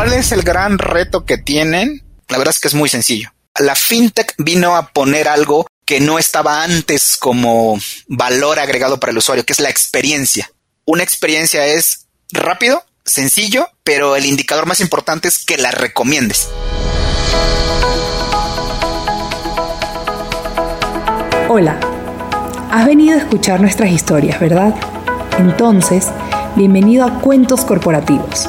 ¿Cuál es el gran reto que tienen? La verdad es que es muy sencillo. La fintech vino a poner algo que no estaba antes como valor agregado para el usuario, que es la experiencia. Una experiencia es rápido, sencillo, pero el indicador más importante es que la recomiendes. Hola, has venido a escuchar nuestras historias, ¿verdad? Entonces, bienvenido a Cuentos Corporativos,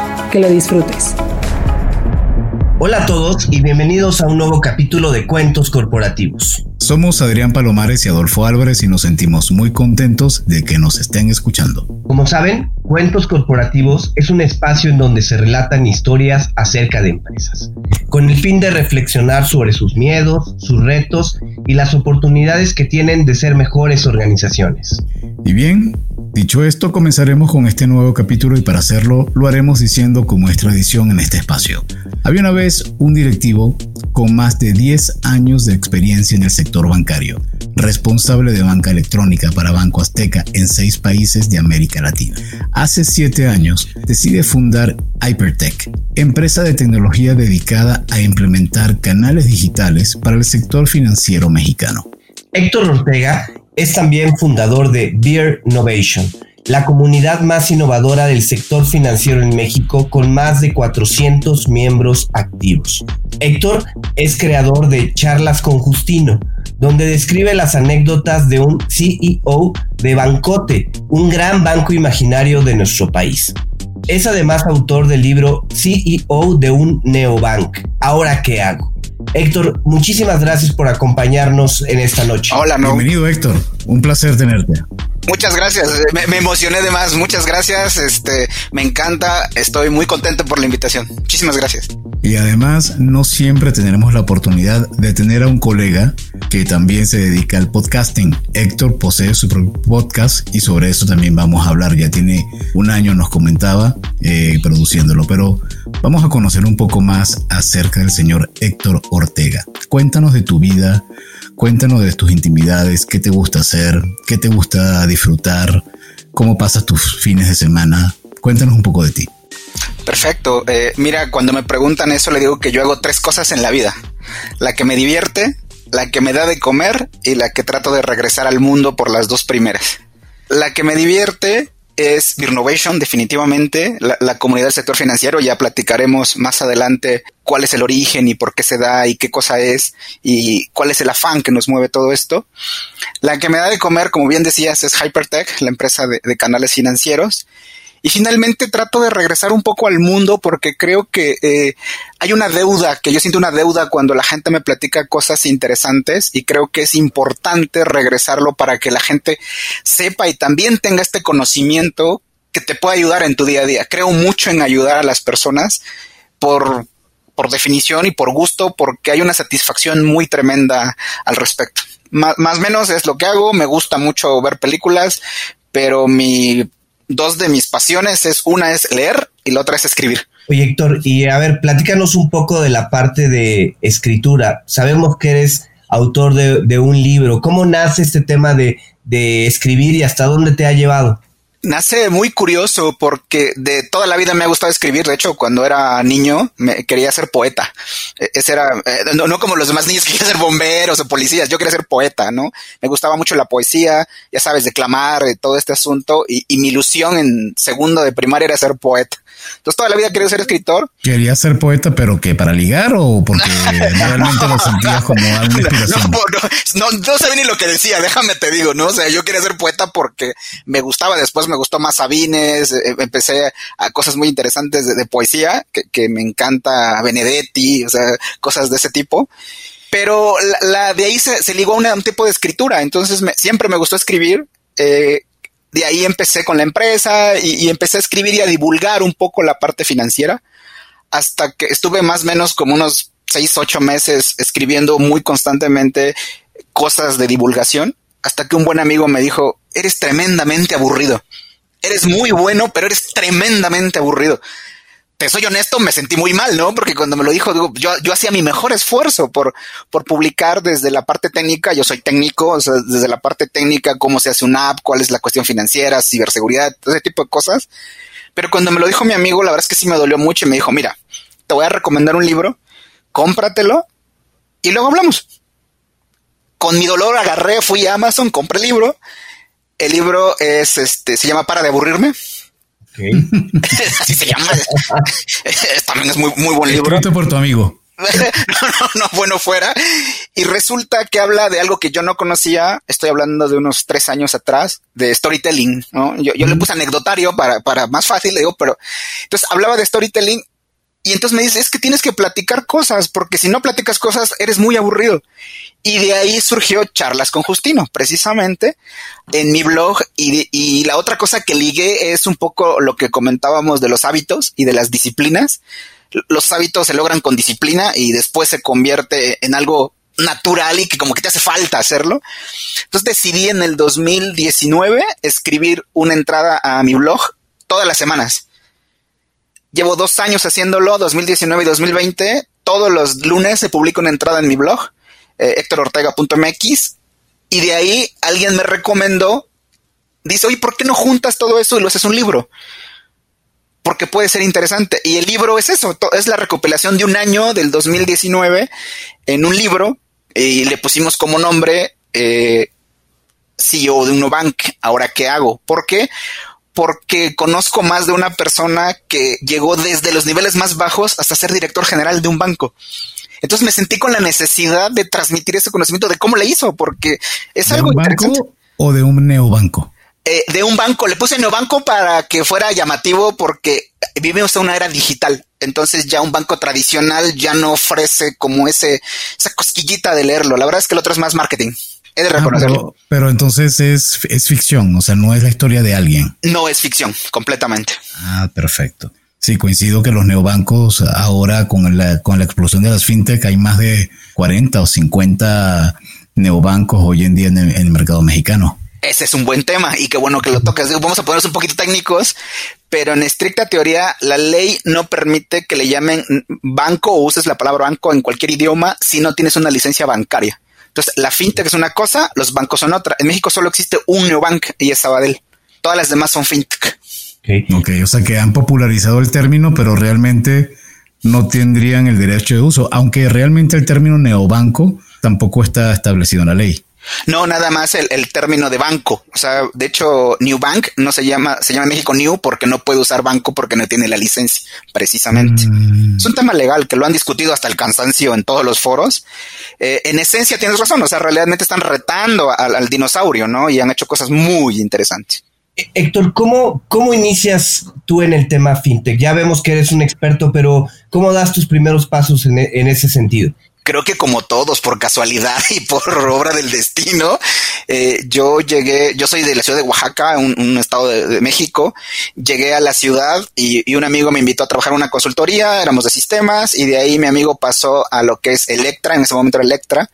Que lo disfrutes. Hola a todos y bienvenidos a un nuevo capítulo de Cuentos Corporativos. Somos Adrián Palomares y Adolfo Álvarez y nos sentimos muy contentos de que nos estén escuchando. Como saben, Cuentos Corporativos es un espacio en donde se relatan historias acerca de empresas, con el fin de reflexionar sobre sus miedos, sus retos y las oportunidades que tienen de ser mejores organizaciones. Y bien, dicho esto, comenzaremos con este nuevo capítulo y para hacerlo lo haremos diciendo como es tradición en este espacio. Había una vez un directivo con más de 10 años de experiencia en el sector bancario, responsable de banca electrónica para Banco Azteca en seis países de América Latina. Hace 7 años decide fundar Hypertech, empresa de tecnología dedicada a implementar canales digitales para el sector financiero mexicano. Héctor Ortega es también fundador de Beer Innovation, la comunidad más innovadora del sector financiero en México con más de 400 miembros activos. Héctor es creador de Charlas con Justino, donde describe las anécdotas de un CEO de Bancote, un gran banco imaginario de nuestro país. Es además autor del libro CEO de un neobank. ¿Ahora qué hago? Héctor, muchísimas gracias por acompañarnos en esta noche. Hola, no. Bienvenido, Héctor. Un placer tenerte. Muchas gracias. Me, emocioné de más. Muchas gracias. Este, me encanta. Estoy muy contento por la invitación. Muchísimas gracias. Y además, no siempre tendremos la oportunidad de tener a un colega que también se dedica al podcasting. Héctor posee su propio podcast y sobre eso también vamos a hablar. Ya tiene un año, nos comentaba, eh, produciéndolo, pero vamos a conocer un poco más acerca del señor Héctor Ortega. Cuéntanos de tu vida, cuéntanos de tus intimidades, qué te gusta hacer, qué te gusta disfrutar, cómo pasas tus fines de semana. Cuéntanos un poco de ti. Perfecto. Eh, mira, cuando me preguntan eso, le digo que yo hago tres cosas en la vida. La que me divierte, la que me da de comer y la que trato de regresar al mundo por las dos primeras. La que me divierte es Birnovation, definitivamente, la, comunidad del sector financiero. Ya platicaremos más adelante cuál es el origen y por qué se da y qué cosa es y cuál es el afán que nos mueve todo esto. La que me da de comer, como bien decías, es Hypertech, la empresa de canales financieros. Y finalmente trato de regresar un poco al mundo porque creo que eh, hay una deuda, que yo siento una deuda cuando la gente me platica cosas interesantes y creo que es importante regresarlo para que la gente sepa y también tenga este conocimiento que te pueda ayudar en tu día a día. Creo mucho en ayudar a las personas por, por definición y por gusto porque hay una satisfacción muy tremenda al respecto. Más o menos es lo que hago, me gusta mucho ver películas, pero mi dos de mis pasiones es una es leer y la otra es escribir. Oye, Héctor, y a ver, platícanos un poco de la parte de escritura. Sabemos que eres autor de, un libro. ¿Cómo nace este tema de, de escribir y hasta dónde te ha llevado? Nace muy curioso porque de toda la vida me ha gustado escribir. De hecho, cuando era niño me quería ser poeta. E, ese era, eh, no, como los demás niños que querían ser bomberos o policías. Yo quería ser poeta, ¿no? Me gustaba mucho la poesía, ya sabes, declamar, todo este asunto. Y, y mi ilusión en segundo de primaria era ser poeta. Entonces toda la vida quería ser escritor. Quería ser poeta, pero que para ligar o porque realmente lo sentías como algo inspiración. No, no, no, sabía ni lo que decía, déjame te digo, ¿no? O sea, yo quería ser poeta porque me gustaba, después me gustó más Sabines, eh, empecé a cosas muy interesantes de, poesía, que, me encanta Benedetti, o sea, cosas de ese tipo pero la, de ahí se, ligó a un, tipo de escritura. Entonces siempre me gustó escribir. Eh, de ahí empecé con la empresa y, empecé a escribir y a divulgar un poco la parte financiera. hasta que estuve más o menos como unos seis, ocho meses escribiendo muy constantemente cosas de divulgación, hasta que un buen amigo me dijo, eres tremendamente aburrido. Eres muy bueno, pero eres tremendamente aburrido soy honesto, me sentí muy mal, ¿no? Porque cuando me lo dijo, digo, yo, yo hacía mi mejor esfuerzo por, por publicar desde la parte técnica, yo soy técnico, o sea, desde la parte técnica, cómo se hace una app, cuál es la cuestión financiera, ciberseguridad, todo ese tipo de cosas. Pero cuando me lo dijo mi amigo, la verdad es que sí me dolió mucho y me dijo, mira, te voy a recomendar un libro, cómpratelo y luego hablamos. Con mi dolor agarré, fui a Amazon, compré el libro. El libro es, este, se llama Para de aburrirme Así se llama. También es muy, muy buen libro. Escrito por tu amigo. no, no, no, bueno fuera. Y resulta que habla de algo que yo no conocía. Estoy hablando de unos tres años atrás, de storytelling. ¿no? Yo, yo le puse anecdotario para, para más fácil, le digo, pero entonces hablaba de storytelling y entonces me dice, es que tienes que platicar cosas, porque si no platicas cosas, eres muy aburrido. Y de ahí surgió Charlas con Justino, precisamente, en mi blog. Y, y, la otra cosa que ligué es un poco lo que comentábamos de los hábitos y de las disciplinas. Los hábitos se logran con disciplina y después se convierte en algo natural y que como que te hace falta hacerlo. Entonces decidí en el 2019 escribir una entrada a mi blog todas las semanas Llevo dos años haciéndolo, 2019 y 2020. Todos los lunes se publica una entrada en mi blog, eh, hectorortega.mx, y de ahí alguien me recomendó, dice, oye, ¿por qué no juntas todo eso y lo haces un libro? Porque puede ser interesante. Y el libro es eso, es la recopilación de un año del 2019 en un libro, y le pusimos como nombre eh, CEO de Unobank. Ahora, ¿qué hago? ¿Por qué? Porque conozco más de una persona que llegó desde los niveles más bajos hasta ser director general de un banco. Entonces me sentí con la necesidad de transmitir ese conocimiento de cómo le hizo, porque es ¿De algo un banco o de un neobanco? Eh, de un banco. Le puse neobanco para que fuera llamativo porque vivimos en una era digital. Entonces ya un banco tradicional ya no ofrece como ese, esa cosquillita de leerlo. La verdad es que el otro es más marketing. He de Ah, reconocerlo. pero, pero entonces es, es ficción, o sea, no es la historia de alguien. No es ficción, completamente. Ah, perfecto. Sí, coincido que los neobancos ahora con la, con la explosión de las fintech hay más de 40 o 50 neobancos hoy en día en el, en el mercado mexicano. Ese es un buen tema y qué bueno que lo tocas. Digo, Vamos a ponernos un poquito técnicos, pero en estricta teoría la ley no permite que le llamen banco o uses la palabra banco en cualquier idioma si no tienes una licencia bancaria. Entonces, la fintech es una cosa, los bancos son otra. En México solo existe un neobank y es Sabadell. Todas las demás son fintech. Okay. Ok, o sea que han popularizado el término, pero realmente no tendrían el derecho de uso, aunque realmente el término neobanco tampoco está establecido en la ley. No, nada más el, el, término de banco. O sea, de hecho, New Bank no se llama, se llama México New porque no puede usar banco porque no tiene la licencia, precisamente. Mm. Es un tema legal que lo han discutido hasta el cansancio en todos los foros. Eh, en esencia tienes razón, o sea, realmente están retando al, al dinosaurio, ¿no? Y han hecho cosas muy interesantes. Héctor, ¿cómo, ¿cómo inicias tú en el tema fintech? Ya vemos que eres un experto, pero ¿cómo das tus primeros pasos en, en ese sentido? Creo que como todos, por casualidad y por obra del destino, eh, yo llegué, yo soy de la ciudad de Oaxaca, un, un estado de, de, México, llegué a la ciudad y, y, un amigo me invitó a trabajar en una consultoría, éramos de sistemas y de ahí mi amigo pasó a lo que es Electra, en ese momento era Electra,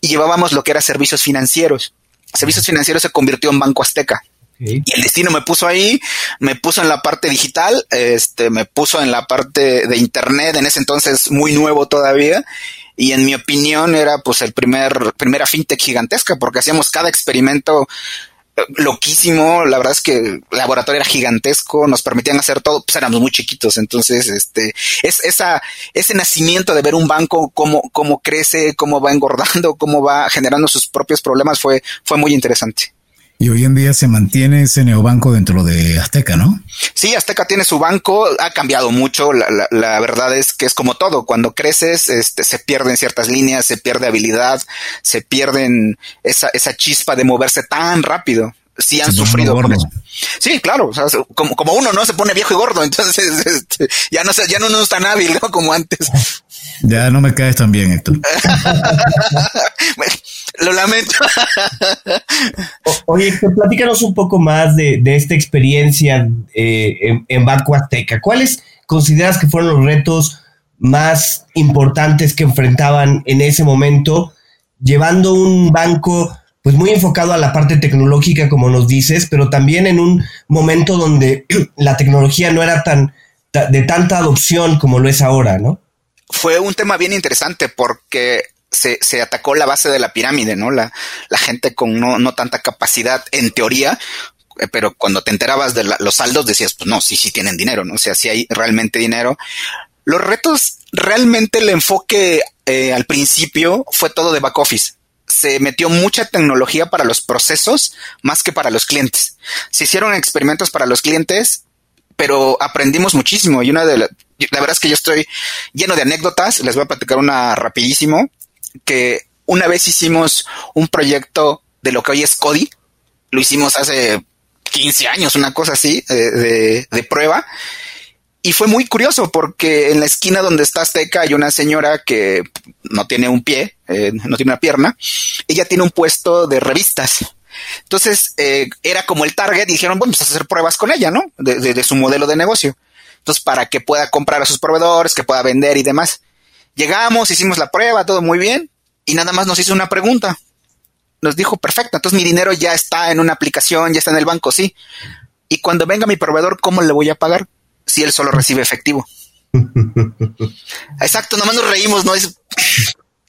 y llevábamos lo que era servicios financieros. Servicios financieros se convirtió en Banco Azteca. Y el destino me puso ahí, me puso en la parte digital, este, me puso en la parte de internet, en ese entonces muy nuevo todavía, y en mi opinión era pues el primer, primera fintech gigantesca porque hacíamos cada experimento loquísimo, la verdad es que el laboratorio era gigantesco, nos permitían hacer todo, pues éramos muy chiquitos, entonces este es esa ese nacimiento de ver un banco cómo cómo crece, cómo va engordando, cómo va generando sus propios problemas fue fue muy interesante. Y hoy en día se mantiene ese neobanco dentro de Azteca, ¿no? Sí, Azteca tiene su banco, ha cambiado mucho. La, la, la verdad es que es como todo. Cuando creces, este, se pierden ciertas líneas, se pierde habilidad, se pierden esa, esa chispa de moverse tan rápido. Sí han se sufrido con eso. Sí, claro. O sea, como, como, uno no se pone viejo y gordo, entonces este, ya no ya no, no es tan hábil ¿no? como antes. Ya no me caes tan bien, Héctor. Lo lamento. o, oye, platícanos un poco más de, de esta experiencia eh, en, en, Banco Azteca. ¿Cuál es, consideras que fueron los retos más importantes que enfrentaban en ese momento, llevando un banco pues muy enfocado a la parte tecnológica, como nos dices, pero también en un momento donde la tecnología no era tan de tanta adopción como lo es ahora, ¿no? Fue un tema bien interesante porque se, se, atacó la base de la pirámide, ¿no? La, gente con no, no, tanta capacidad, en teoría, eh, pero cuando te enterabas de los saldos decías, pues no, sí, sí tienen dinero, ¿no? O sea, sí hay realmente dinero. Los retos, realmente el enfoque eh, al principio fue todo de back office. Se metió mucha tecnología para los procesos más que para los clientes. Se hicieron experimentos para los clientes, pero aprendimos muchísimo. Y una de la, la verdad es que yo estoy lleno de anécdotas. Les voy a platicar una rapidísimo que una vez hicimos un proyecto de lo que hoy es Cody. Lo hicimos hace 15 años, una cosa así, de, de, de prueba. Y fue muy curioso porque en la esquina donde está Azteca hay una señora que no tiene un pie, eh, no tiene una pierna. Ella tiene un puesto de revistas. Entonces eh, era como el target dijeron, bueno, pues a hacer pruebas con ella, ¿no? De, de, su modelo de negocio. Entonces, para que pueda comprar a sus proveedores, que pueda vender y demás. Llegamos, hicimos la prueba, todo muy bien. Y nada más nos hizo una pregunta. Nos dijo, perfecto, entonces mi dinero ya está en una aplicación, ya está en el banco, sí. Y cuando venga mi proveedor, ¿cómo le voy a pagar? si él solo recibe efectivo. Exacto, nomás nos reímos, ¿no? Es...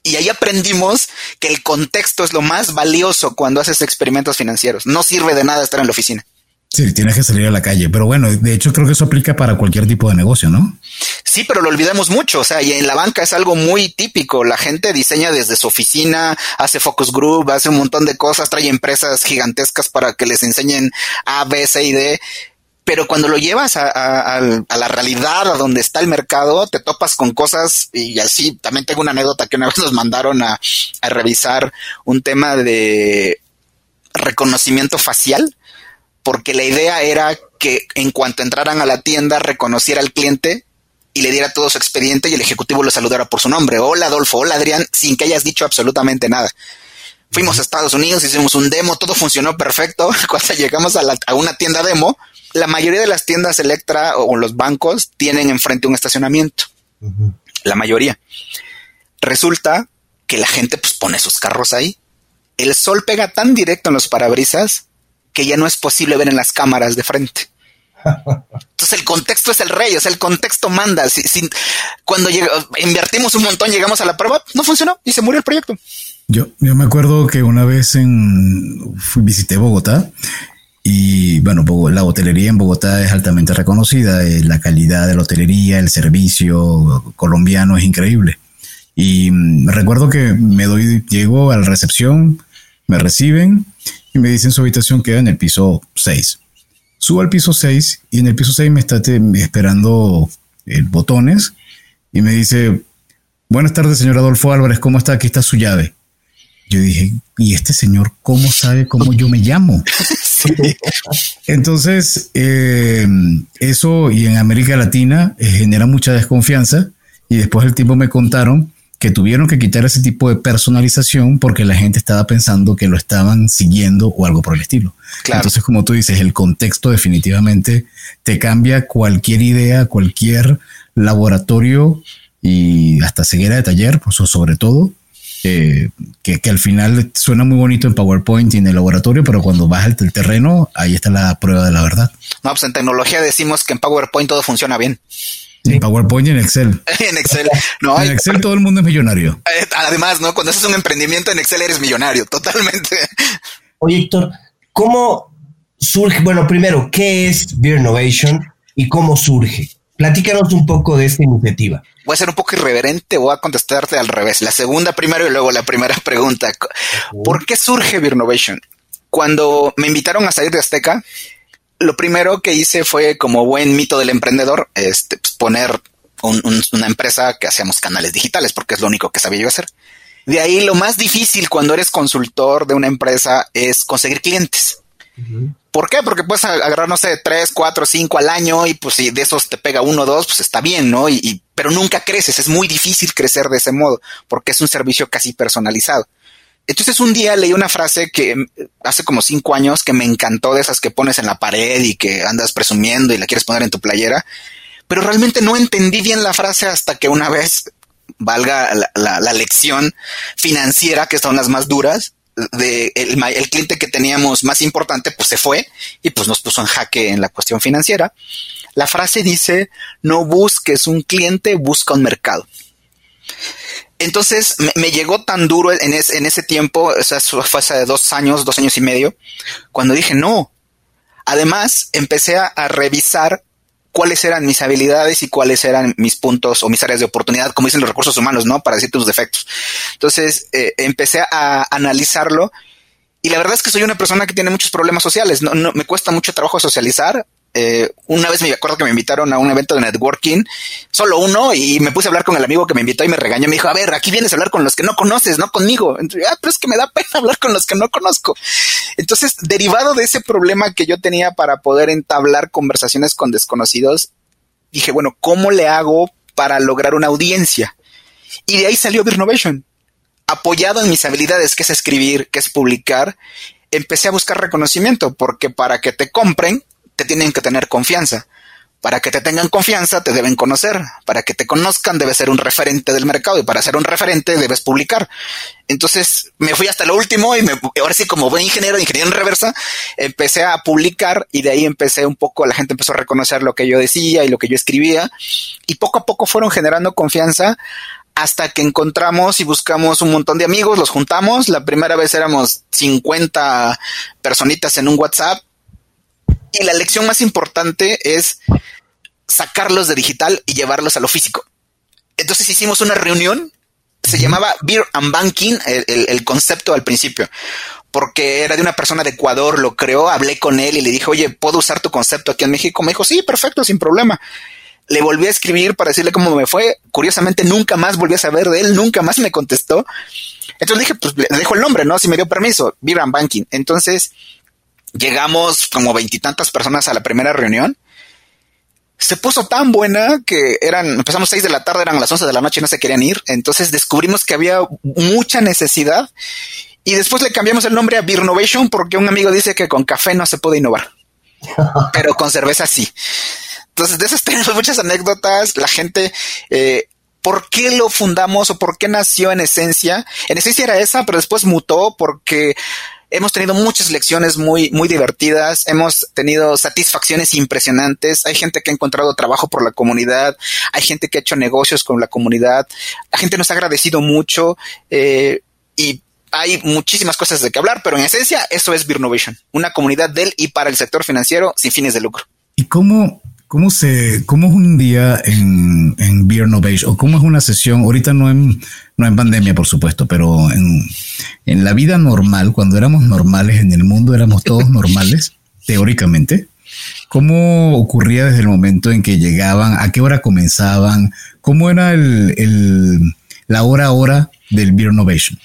Y ahí aprendimos que el contexto es lo más valioso cuando haces experimentos financieros. No sirve de nada estar en la oficina. Sí, tienes que salir a la calle. Pero bueno, de hecho creo que eso aplica para cualquier tipo de negocio, ¿no? Sí, pero lo olvidamos mucho. O sea, y en la banca es algo muy típico. La gente diseña desde su oficina, hace focus group, hace un montón de cosas, trae empresas gigantescas para que les enseñen A, B, C y D pero cuando lo llevas a, a, a, la realidad, a donde está el mercado, te topas con cosas y así. También tengo una anécdota que una vez nos mandaron a, a revisar un tema de reconocimiento facial, porque la idea era que en cuanto entraran a la tienda reconociera al cliente y le diera todo su expediente y el ejecutivo lo saludara por su nombre. Hola Adolfo, hola Adrián, sin que hayas dicho absolutamente nada. Fuimos a Estados Unidos, hicimos un demo, todo funcionó perfecto. Cuando llegamos a, la, a una tienda demo, la mayoría de las tiendas Electra o los bancos tienen enfrente un estacionamiento. Uh -huh. La mayoría. Resulta que la gente pues pone sus carros ahí. El sol pega tan directo en los parabrisas que ya no es posible ver en las cámaras de frente. Entonces el contexto es el rey, o sea, el contexto manda. Si, si, cuando lleg invertimos un montón, llegamos a la prueba, no funcionó y se murió el proyecto. Yo, yo me acuerdo que una vez en, fui, visité Bogotá y bueno, la hotelería en Bogotá es altamente reconocida, eh, la calidad de la hotelería, el servicio colombiano es increíble. Y mm, recuerdo que me doy, llego a la recepción, me reciben y me dicen su habitación queda en el piso 6. Subo al piso 6 y en el piso 6 me está esperando el botones y me dice, buenas tardes señor Adolfo Álvarez, ¿cómo está? Aquí está su llave. Yo dije, ¿y este señor cómo sabe cómo yo me llamo? Sí. Entonces, eh, eso y en América Latina eh, genera mucha desconfianza y después el tiempo me contaron que tuvieron que quitar ese tipo de personalización porque la gente estaba pensando que lo estaban siguiendo o algo por el estilo. Claro. Entonces, como tú dices, el contexto definitivamente te cambia cualquier idea, cualquier laboratorio y hasta ceguera de taller, pues, sobre todo, eh, que, que, al final suena muy bonito en PowerPoint y en el laboratorio, pero cuando vas al terreno, ahí está la prueba de la verdad. No, pues en tecnología decimos que en PowerPoint todo funciona bien. En PowerPoint y en Excel. en Excel. No, en Excel todo el mundo es millonario. Además, ¿no? Cuando haces un emprendimiento en Excel eres millonario, totalmente. Oye, Héctor, ¿cómo surge? Bueno, primero, ¿qué es Beer Innovation y cómo surge? Platícanos un poco de esta iniciativa. Voy a ser un poco irreverente, voy a contestarte al revés. La segunda primero y luego la primera pregunta. ¿Por qué surge Beer Innovation? Cuando me invitaron a salir de Azteca, lo primero que hice fue, como buen mito del emprendedor, este, pues poner un, un, una empresa que hacíamos canales digitales, porque es lo único que sabía yo hacer. De ahí lo más difícil cuando eres consultor de una empresa es conseguir clientes. Uh -huh. ¿Por qué? Porque puedes agarrar, no sé, tres, cuatro, cinco al año y pues si de esos te pega uno o dos, pues está bien, ¿no? Y, y, pero nunca creces, es muy difícil crecer de ese modo porque es un servicio casi personalizado. Entonces un día leí una frase que hace como cinco años que me encantó de esas que pones en la pared y que andas presumiendo y la quieres poner en tu playera, pero realmente no entendí bien la frase hasta que una vez, valga la, lección financiera, que son las más duras, de el, el, cliente que teníamos más importante, pues se fue y pues nos puso en jaque en la cuestión financiera. La frase dice, no busques un cliente, busca un mercado. Entonces me, llegó tan duro en, en ese tiempo, o sea, fue hace dos años, dos años y medio, cuando dije no. Además, empecé a, revisar cuáles eran mis habilidades y cuáles eran mis puntos o mis áreas de oportunidad, como dicen los recursos humanos, ¿no? Para decir tus defectos. Entonces, eh, empecé a analizarlo y la verdad es que soy una persona que tiene muchos problemas sociales. No, no, me cuesta mucho trabajo socializar. Eh, una vez me acuerdo que me invitaron a un evento de networking, solo uno, y me puse a hablar con el amigo que me invitó y me regañó. Me dijo, a ver, aquí vienes a hablar con los que no conoces, no conmigo. Ah, pero es que me da pena hablar con los que no conozco. Entonces, derivado de ese problema que yo tenía para poder entablar conversaciones con desconocidos, dije, bueno, ¿cómo le hago para lograr una audiencia? Y de ahí salió Birnovation. Apoyado en mis habilidades, que es escribir, que es publicar, empecé a buscar reconocimiento, porque para que te compren, te tienen que tener confianza. Para que te tengan confianza, te deben conocer. Para que te conozcan, debes ser un referente del mercado. Y para ser un referente, debes publicar. Entonces, me fui hasta lo último y me, ahora sí, como buen ingeniero, ingeniero en reversa, empecé a publicar y de ahí empecé un poco, la gente empezó a reconocer lo que yo decía y lo que yo escribía. Y poco a poco fueron generando confianza hasta que encontramos y buscamos un montón de amigos, los juntamos. La primera vez éramos 50 personitas en un WhatsApp y la lección más importante es sacarlos de digital y llevarlos a lo físico. Entonces hicimos una reunión, se llamaba Beer and Banking, el, concepto al principio, porque era de una persona de Ecuador, lo creó, hablé con él y le dije, oye, ¿puedo usar tu concepto aquí en México? Me dijo, sí, perfecto, sin problema. Le volví a escribir para decirle cómo me fue. Curiosamente, nunca más volví a saber de él, nunca más me contestó. Entonces dije, pues le dejo el nombre, ¿no? Si me dio permiso, Beer and Banking. Entonces, Llegamos como veintitantas personas a la primera reunión. Se puso tan buena que eran, empezamos seis de la tarde, eran las once de la noche y no se querían ir. Entonces descubrimos que había mucha necesidad y después le cambiamos el nombre a Beernovation porque un amigo dice que con café no se puede innovar, pero con cerveza sí. Entonces, de esas tenemos muchas anécdotas. La gente, eh, ¿por qué lo fundamos o por qué nació en esencia? En esencia era esa, pero después mutó porque Hemos tenido muchas lecciones muy, muy divertidas, hemos tenido satisfacciones impresionantes, hay gente que ha encontrado trabajo por la comunidad, hay gente que ha hecho negocios con la comunidad, la gente nos ha agradecido mucho eh, y hay muchísimas cosas de que hablar, pero en esencia eso es Birnovation, una comunidad del y para el sector financiero sin fines de lucro. ¿Y cómo, ¿Cómo se, cómo es un día en, en Beer Novation? ¿O cómo es una sesión? Ahorita no en, no en pandemia, por supuesto, pero en, en la vida normal, cuando éramos normales en el mundo, éramos todos normales, teóricamente. ¿Cómo ocurría desde el momento en que llegaban? ¿A qué hora comenzaban? ¿Cómo era el, el, la hora a hora del Beer Novation?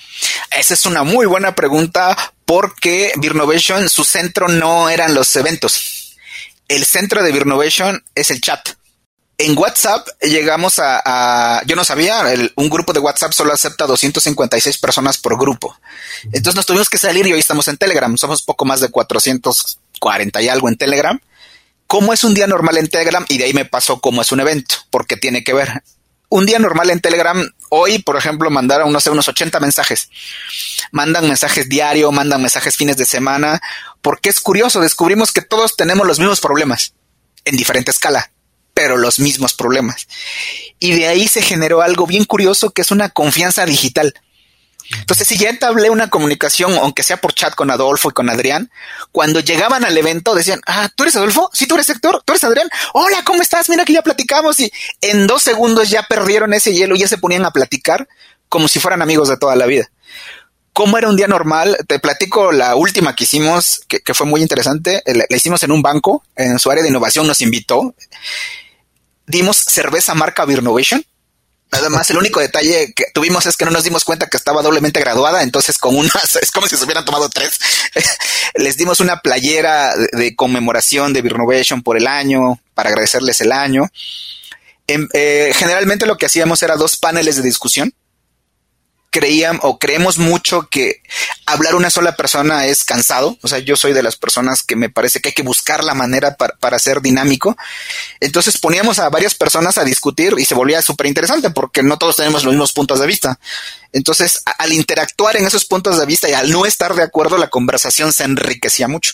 Esa es una muy buena pregunta porque Beer Novation, su centro no eran los eventos el centro de Birnovation es el chat. En WhatsApp llegamos a, yo no sabía, un grupo de WhatsApp solo acepta 256 personas por grupo. Entonces nos tuvimos que salir y hoy estamos en Telegram. Somos poco más de 440 y algo en Telegram. ¿Cómo es un día normal en Telegram? Y de ahí me pasó cómo es un evento, porque tiene que ver un día normal en Telegram, hoy, por ejemplo, mandaron, no sé, unos 80 mensajes. Mandan mensajes diario, mandan mensajes fines de semana, porque es curioso, descubrimos que todos tenemos los mismos problemas, en diferente escala, pero los mismos problemas. Y de ahí se generó algo bien curioso que es una confianza digital. Entonces, si ya entablé una comunicación, aunque sea por chat con Adolfo y con Adrián, cuando llegaban al evento decían, ah, ¿tú eres Adolfo? Sí, tú eres Héctor, tú eres Adrián. Hola, ¿cómo estás? Mira que ya platicamos y en dos segundos ya perdieron ese hielo y ya se ponían a platicar como si fueran amigos de toda la vida. ¿Cómo era un día normal? Te platico la última que hicimos, que, fue muy interesante. La, la hicimos en un banco, en su área de innovación nos invitó. Dimos cerveza marca Birnovation Nada más, el único detalle que tuvimos es que no nos dimos cuenta que estaba doblemente graduada, entonces con unas, es como si se hubieran tomado tres. Les dimos una playera de, conmemoración de Birnovation por el año, para agradecerles el año. Em, eh, generalmente lo que hacíamos era dos paneles de discusión. Creíamos o creemos mucho que hablar una sola persona es cansado. O sea, yo soy de las personas que me parece que hay que buscar la manera para, para ser dinámico. Entonces poníamos a varias personas a discutir y se volvía súper interesante porque no todos tenemos los mismos puntos de vista. Entonces, al interactuar en esos puntos de vista y al no estar de acuerdo, la conversación se enriquecía mucho.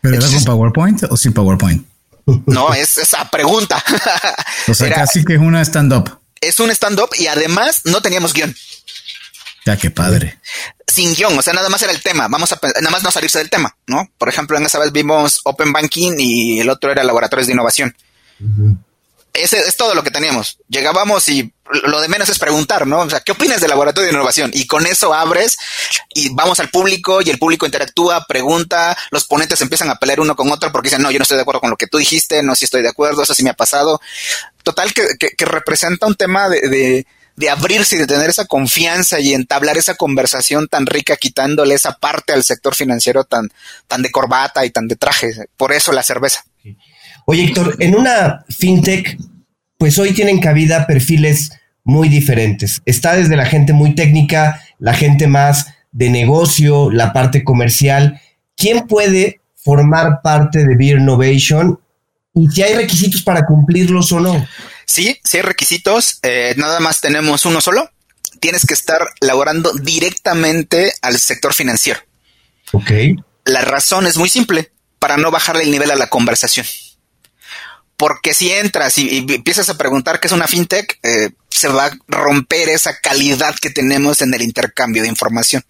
¿Pero era con PowerPoint o sin PowerPoint? No, es esa pregunta. O sea, casi que es una stand-up. Es un stand-up y además no teníamos guion. Ya, qué padre. Sin guion, o sea, nada más era el tema. Vamos a nada más no salirse del tema, ¿no? Por ejemplo, en esa vez vimos Open Banking y el otro era laboratorios de innovación. Ese es todo lo que teníamos. Llegábamos y lo de menos es preguntar, ¿no? O sea, ¿qué opinas del laboratorio de innovación? Y con eso abres y vamos al público y el público interactúa, pregunta, los ponentes empiezan a pelear uno con otro porque dicen, no, yo no estoy de acuerdo con lo que tú dijiste, no, si estoy de acuerdo, eso sí me ha pasado. Total, que, que, representa un tema de de abrirse y de tener esa confianza y entablar esa conversación tan rica, quitándole esa parte al sector financiero tan, tan de corbata y tan de traje. Por eso la cerveza. Oye, Héctor, en una fintech, pues hoy tienen cabida perfiles muy diferentes. Está desde la gente muy técnica, la gente más de negocio, la parte comercial. ¿Quién puede formar parte de Beer Innovation y si hay requisitos para cumplirlos o no? Sí, sí hay requisitos. Eh, nada más tenemos uno solo. Tienes que estar laborando directamente al sector financiero. Ok. La razón es muy simple, para no bajarle el nivel a la conversación. Porque si entras y, empiezas a preguntar qué es una fintech, eh, se va a romper esa calidad que tenemos en el intercambio de información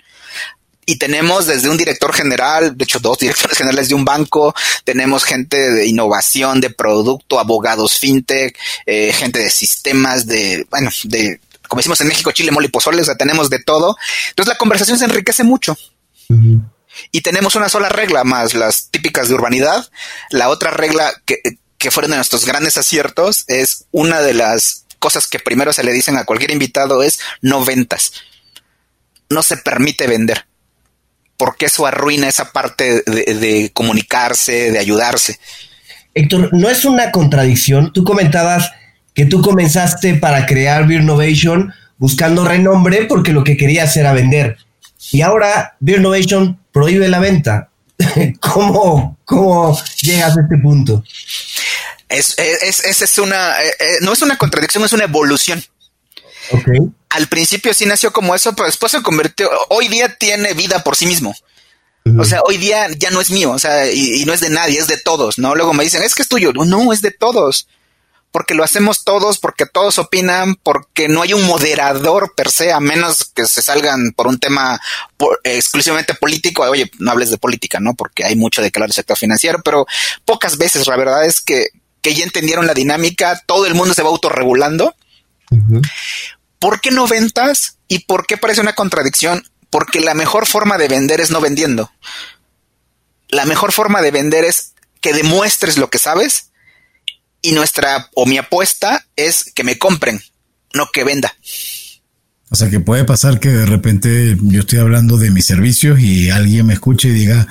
y tenemos desde un director general, de hecho dos directores generales de un banco, tenemos gente de innovación, de producto, abogados fintech, eh, gente de sistemas, de, bueno, de, como decimos en México, Chile, mole y pozole, o sea, tenemos de todo. Entonces la conversación se enriquece mucho. Y tenemos una sola regla más, las típicas de urbanidad. La otra regla que, que fueron de nuestros grandes aciertos es una de las cosas que primero se le dicen a cualquier invitado es no ventas. No se permite vender porque eso arruina esa parte de, comunicarse, de ayudarse. Héctor, no es una contradicción. Tú comentabas que tú comenzaste para crear Beer Innovation buscando renombre porque lo que querías era vender. Y ahora Beer Innovation prohíbe la venta. ¿Cómo, cómo llegas a este punto? Es, es, es, una, eh, eh, no es una contradicción, es una evolución. Okay al principio sí nació como eso, pero después se convirtió, hoy día tiene vida por sí mismo. O sea, hoy día ya no es mío, o sea, y, no es de nadie, es de todos, ¿no? Luego me dicen, es que es tuyo. No, es de todos. Porque lo hacemos todos, porque todos opinan, porque no hay un moderador per se, a menos que se salgan por un tema exclusivamente político. Oye, no hables de política, ¿no? Porque hay mucho de que hablar del sector financiero, pero pocas veces, la verdad es que, que ya entendieron la dinámica, todo el mundo se va autorregulando. ¿Por qué no ventas? ¿Y por qué parece una contradicción? Porque la mejor forma de vender es no vendiendo. La mejor forma de vender es que demuestres lo que sabes y nuestra o mi apuesta es que me compren, no que venda. O sea que puede pasar que de repente yo estoy hablando de mis servicios y alguien me escuche y diga,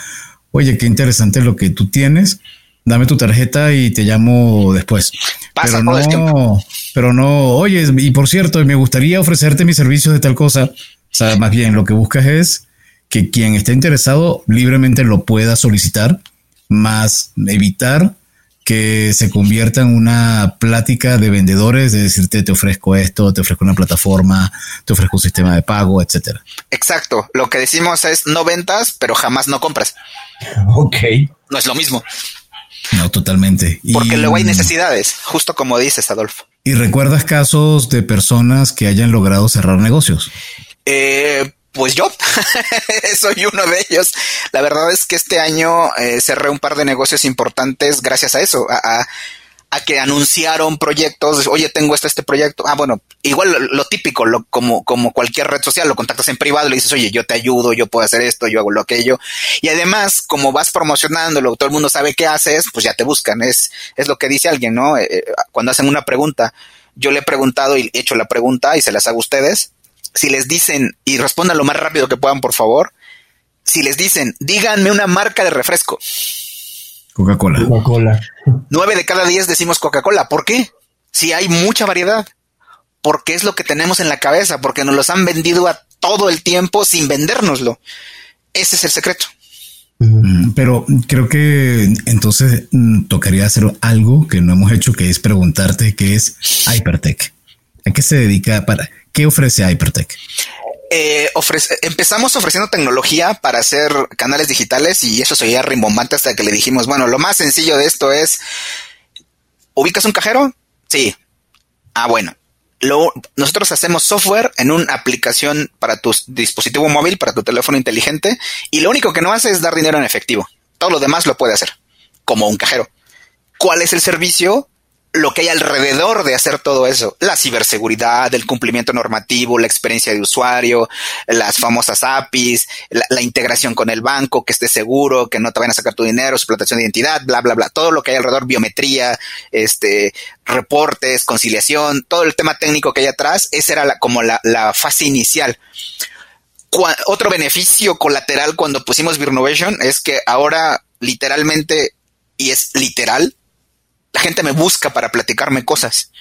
oye, qué interesante lo que tú tienes, dame tu tarjeta y te llamo después. pero no, pero no, oye, y por cierto, me gustaría ofrecerte mis servicios de tal cosa. O sea, más bien lo que buscas es que quien esté interesado libremente lo pueda solicitar, más evitar que se convierta en una plática de vendedores, de decirte te ofrezco esto, te ofrezco una plataforma, te ofrezco un sistema de pago, etcétera. Exacto. Lo que decimos es no ventas, pero jamás no compras. Ok. No es lo mismo. No, totalmente. Porque luego hay necesidades, justo como dices, Adolfo. ¿Y recuerdas casos de personas que hayan logrado cerrar negocios? Eh, pues yo soy uno de ellos. La verdad es que este año eh, cerré un par de negocios importantes gracias a eso, a, a que anunciaron proyectos, oye, tengo este, este proyecto. Ah, bueno, igual lo, típico, lo, como, como cualquier red social, lo contactas en privado, le dices, oye, yo te ayudo, yo puedo hacer esto, yo hago lo aquello. Y además, como vas promocionándolo, todo el mundo sabe qué haces, pues ya te buscan. Es, es lo que dice alguien, ¿no? Eh, eh, cuando hacen una pregunta, yo le he preguntado y he hecho la pregunta y se las hago a ustedes. Si les dicen, y respondan lo más rápido que puedan, por favor. Si les dicen, díganme una marca de refresco Coca-Cola. Coca-Cola. Nueve de cada diez decimos Coca-Cola. ¿Por qué? Si hay mucha variedad. Porque es lo que tenemos en la cabeza, porque nos los han vendido a todo el tiempo sin vendérnoslo. Ese es el secreto. Mm, pero creo que entonces mm, tocaría hacer algo que no hemos hecho, que es preguntarte qué es Hypertech. ¿A qué se dedica? Para, ¿Qué ofrece Hypertech? Eh, empezamos ofreciendo tecnología para hacer canales digitales y eso se veía rimbombante hasta que le dijimos, bueno, lo más sencillo de esto es, ¿ubicas un cajero? Sí. Ah, bueno. Lo, nosotros hacemos software en una aplicación para tu dispositivo móvil, para tu teléfono inteligente, y lo único que no hace es dar dinero en efectivo. Todo lo demás lo puede hacer, como un cajero. ¿Cuál es el servicio? Lo que hay alrededor de hacer todo eso, la ciberseguridad, el cumplimiento normativo, la experiencia de usuario, las famosas APIs, la, integración con el banco, que esté seguro, que no te vayan a sacar tu dinero, suplantación de identidad, bla, bla, bla, todo lo que hay alrededor, biometría, este, reportes, conciliación, todo el tema técnico que hay atrás, esa era como la, fase inicial. otro beneficio colateral cuando pusimos Virnovation es que ahora literalmente, y es literal, la gente me busca para platicarme cosas.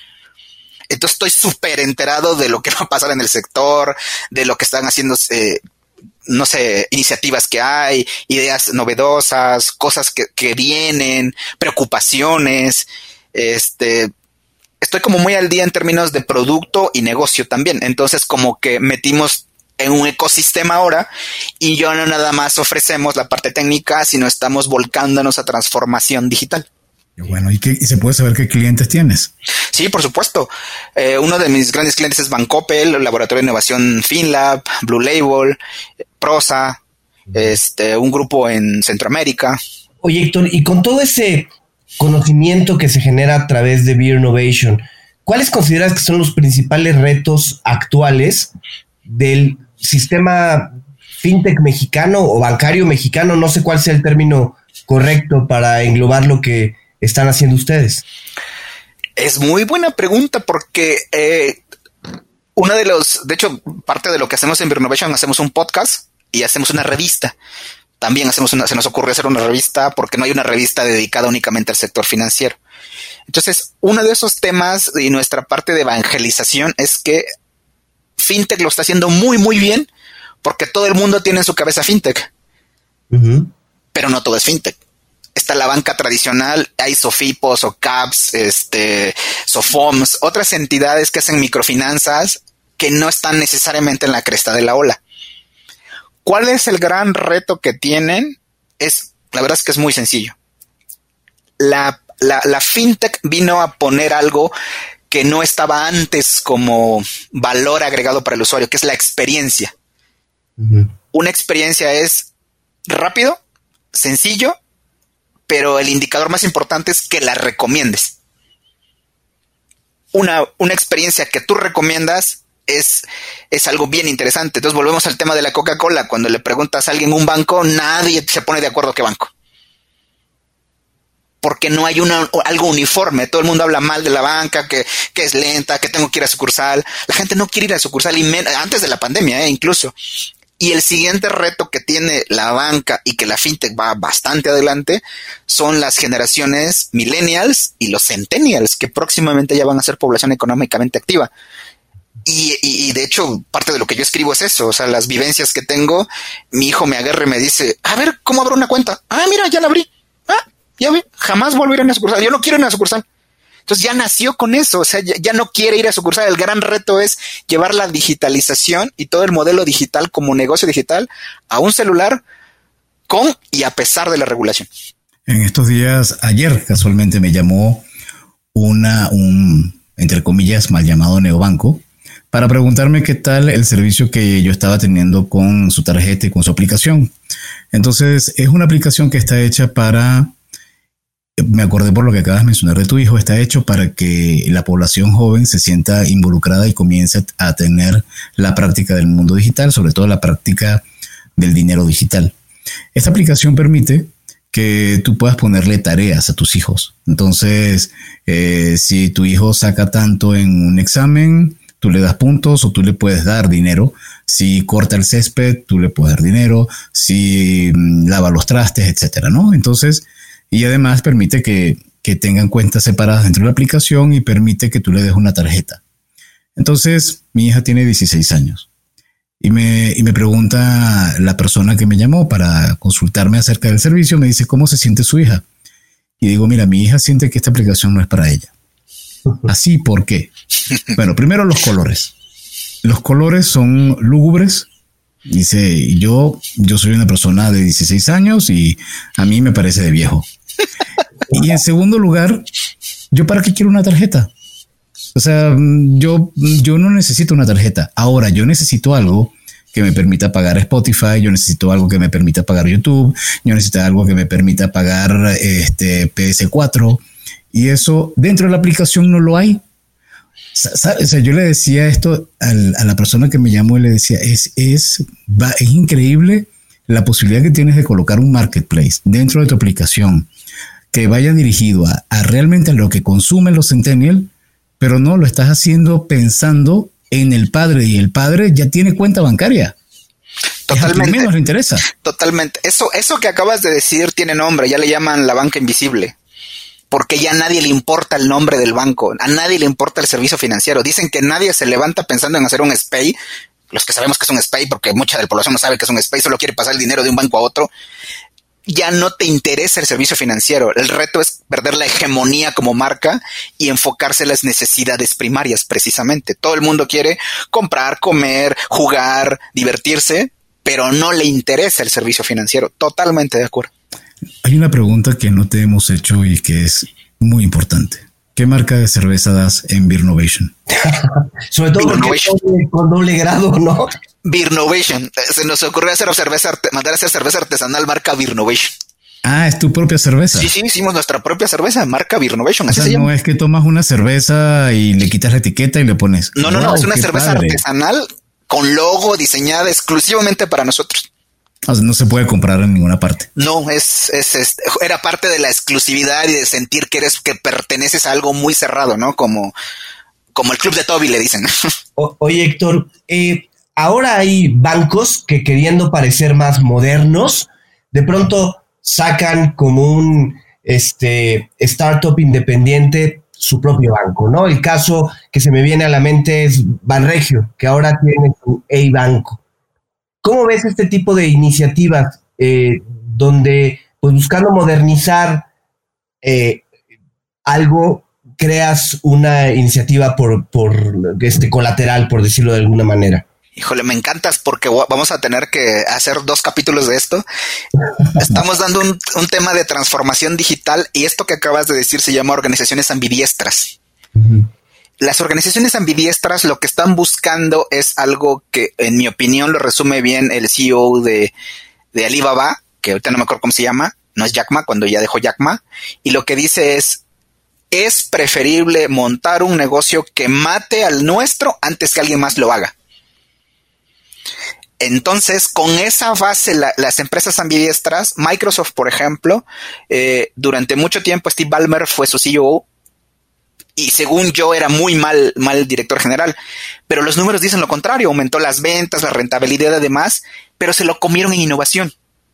Entonces estoy súper enterado de lo que va a pasar en el sector, de lo que están haciendo, eh, no sé, iniciativas que hay, ideas novedosas, cosas que, vienen, preocupaciones. Este, estoy como muy al día en términos de producto y negocio también. Entonces como que metimos en un ecosistema ahora y yo no nada más ofrecemos la parte técnica, sino estamos volcándonos a transformación digital. Bueno, ¿y, qué, se puede saber qué clientes tienes? Sí, por supuesto. Eh, uno de mis grandes clientes es Bancopel, Laboratorio de Innovación FinLab, Blue Label, Prosa, este, un grupo en Centroamérica. Oye, Héctor, y con todo ese conocimiento que se genera a través de Beer Innovation, ¿cuáles consideras que son los principales retos actuales del sistema fintech mexicano o bancario mexicano? No sé cuál sea el término correcto para englobar lo que están haciendo ustedes? Es muy buena pregunta porque eh, una de los, de hecho, parte de lo que hacemos en Renovation, hacemos un podcast y hacemos una revista. También hacemos una, se nos ocurre hacer una revista porque no hay una revista dedicada únicamente al sector financiero. Entonces, uno de esos temas y nuestra parte de evangelización es que FinTech lo está haciendo muy, muy bien porque todo el mundo tiene en su cabeza FinTech. Pero no todo es FinTech está la banca tradicional, hay Sofipos o CAPS, este, Sofoms, otras entidades que hacen microfinanzas que no están necesariamente en la cresta de la ola. ¿Cuál es el gran reto que tienen? Es, la verdad es que es muy sencillo. La, la, fintech vino a poner algo que no estaba antes como valor agregado para el usuario, que es la experiencia. Una experiencia es rápido, sencillo pero el indicador más importante es que la recomiendes. Una, una experiencia que tú recomiendas es, es, algo bien interesante. Entonces volvemos al tema de la Coca-Cola. Cuando le preguntas a alguien un banco, nadie se pone de acuerdo qué banco. Porque no hay una, algo uniforme. Todo el mundo habla mal de la banca, que, que es lenta, que tengo que ir a sucursal. La gente no quiere ir a sucursal, y antes de la pandemia, eh, incluso. Y el siguiente reto que tiene la banca y que la fintech va bastante adelante son las generaciones millennials y los centennials, que próximamente ya van a ser población económicamente activa. Y, de hecho, parte de lo que yo escribo es eso, o sea, las vivencias que tengo, mi hijo me agarra y me dice, a ver, ¿cómo abro una cuenta? Ah, mira, ya la abrí. Ah, ya ve, jamás volveré a una sucursal. Yo no quiero una sucursal. Entonces ya nació con eso, o sea, ya, no quiere ir a sucursal. El gran reto es llevar la digitalización y todo el modelo digital como negocio digital a un celular con y a pesar de la regulación. En estos días, ayer casualmente me llamó una, un, entre comillas, mal llamado neobanco para preguntarme qué tal el servicio que yo estaba teniendo con su tarjeta y con su aplicación. Entonces, es una aplicación que está hecha para me acordé por lo que acabas de mencionar de tu hijo, está hecho para que la población joven se sienta involucrada y comience a tener la práctica del mundo digital, sobre todo la práctica del dinero digital. Esta aplicación permite que tú puedas ponerle tareas a tus hijos. Entonces, eh, si tu hijo saca tanto en un examen, tú le das puntos o tú le puedes dar dinero. Si corta el césped, tú le puedes dar dinero. Si mm, lava los trastes, etcétera, ¿no? Entonces, y además permite que, tengan cuentas separadas dentro de la aplicación y permite que tú le des una tarjeta. Entonces, mi hija tiene 16 años Y me, y me pregunta la persona que me llamó para consultarme acerca del servicio, me dice, ¿cómo se siente su hija? Y digo, mira, mi hija siente que esta aplicación no es para ella. Así, ¿por qué? Bueno, primero los colores. Los colores son lúgubres. Dice, yo, yo soy una persona de 16 años y a mí me parece de viejo. Y en segundo lugar, ¿yo para qué quiero una tarjeta? O sea, yo, yo no necesito una tarjeta. Ahora, yo necesito algo que me permita pagar Spotify, yo necesito algo que me permita pagar YouTube, yo necesito algo que me permita pagar este PS4 y eso dentro de la aplicación no lo hay. O sea, yo le decía esto a la persona que me llamó y le decía, es, es, es increíble la posibilidad que tienes de colocar un marketplace dentro de tu aplicación que vaya dirigido a, a realmente a lo que consumen los Centennial, pero no lo estás haciendo pensando en el padre y el padre ya tiene cuenta bancaria. Totalmente. menos le interesa. Totalmente. Eso, eso que acabas de decir tiene nombre, ya le llaman la banca invisible. Porque ya a nadie le importa el nombre del banco, a nadie le importa el servicio financiero. Dicen que nadie se levanta pensando en hacer un SPAY, los que sabemos que es un SPAY, porque mucha de la población no sabe que es un SPAY, solo quiere pasar el dinero de un banco a otro ya no te interesa el servicio financiero. El reto es perder la hegemonía como marca y enfocarse en las necesidades primarias, precisamente. Todo el mundo quiere comprar, comer, jugar, divertirse, pero no le interesa el servicio financiero. Totalmente de acuerdo. Hay una pregunta que no te hemos hecho y que es muy importante. ¿Qué marca de cerveza das en Beer Innovation? Sobre todo con doble grado, ¿no? Beernovation. Eh, se nos ocurrió hacer cerveza, mandar a hacer cerveza artesanal marca Beernovation. Ah, es tu propia cerveza. Sí, sí, hicimos nuestra propia cerveza, marca Beernovation. O sea, no es que tomas una cerveza y le quitas la etiqueta y le pones. No, no, no, es una cerveza artesanal con logo diseñada exclusivamente para nosotros. O sea, no se puede comprar en ninguna parte. No, es, es, era parte de la exclusividad y de sentir que eres, que perteneces a algo muy cerrado, ¿no? Como, como el club de Toby le dicen. oye, Héctor, eh, ahora hay bancos que queriendo parecer más modernos, de pronto sacan como un este, startup independiente su propio banco, ¿no? El caso que se me viene a la mente es Banregio, que ahora tiene su A-Banco. ¿Cómo ves este tipo de iniciativas eh, donde, pues buscando modernizar eh, algo, creas una iniciativa por, por este colateral, por decirlo de alguna manera? Híjole, me encantas porque vamos a tener que hacer dos capítulos de esto. Estamos dando un, tema de transformación digital y esto que acabas de decir se llama organizaciones ambidiestras. Las organizaciones ambidiestras lo que están buscando es algo que en mi opinión lo resume bien el CEO de, de Alibaba, que ahorita no me acuerdo cómo se llama, no es Jack Ma, cuando ya dejó Jack Ma, y lo que dice es, es preferible montar un negocio que mate al nuestro antes que alguien más lo haga. Entonces, con esa base, las empresas ambidiestras, Microsoft, por ejemplo, eh, durante mucho tiempo Steve Ballmer fue su CEO y según yo era muy mal, mal director general, pero los números dicen lo contrario, aumentó las ventas, la rentabilidad además, pero se lo comieron en innovación.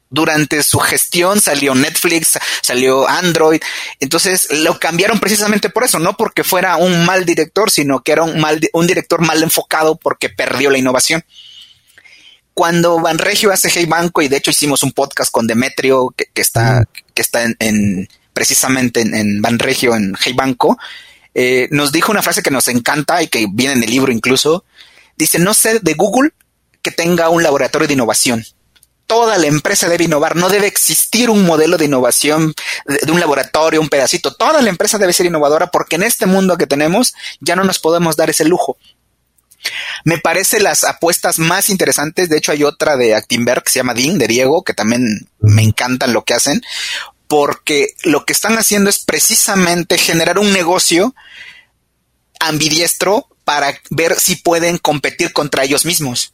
Durante su gestión salió Netflix, salió Android, entonces lo cambiaron precisamente por eso, no porque fuera un mal director, sino que era un mal, un director mal enfocado porque perdió la innovación cuando Banregio hace Hey Banco, y de hecho hicimos un podcast con Demetrio, que, está, que está en, precisamente en, en, Banregio, en Hey Banco, eh, nos dijo una frase que nos encanta y que viene en el libro incluso. Dice, no sé de Google que tenga un laboratorio de innovación. Toda la empresa debe innovar, no debe existir un modelo de innovación de un laboratorio, un pedacito. Toda la empresa debe ser innovadora porque en este mundo que tenemos ya no nos podemos dar ese lujo. Me parece las apuestas más interesantes. De hecho, hay otra de Actinberg que se llama Dean, de Diego, que también me encantan lo que hacen, porque lo que están haciendo es precisamente generar un negocio ambidiestro para ver si pueden competir contra ellos mismos.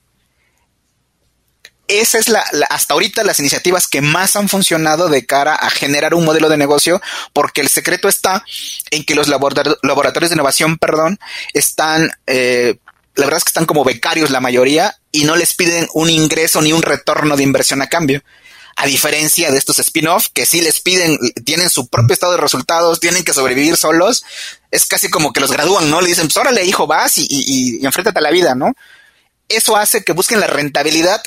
Esa es la, hasta ahorita las iniciativas que más han funcionado de cara a generar un modelo de negocio, porque el secreto está en que los laboratorios de innovación, perdón, están eh, la verdad es que están como becarios la mayoría y no les piden un ingreso ni un retorno de inversión a cambio. A diferencia de estos spin-off que sí les piden, tienen su propio estado de resultados, tienen que sobrevivir solos, es casi como que los gradúan, ¿no? Le dicen, pues órale, hijo, vas y, y, enfréntate a la vida, ¿no? eso hace que busquen la rentabilidad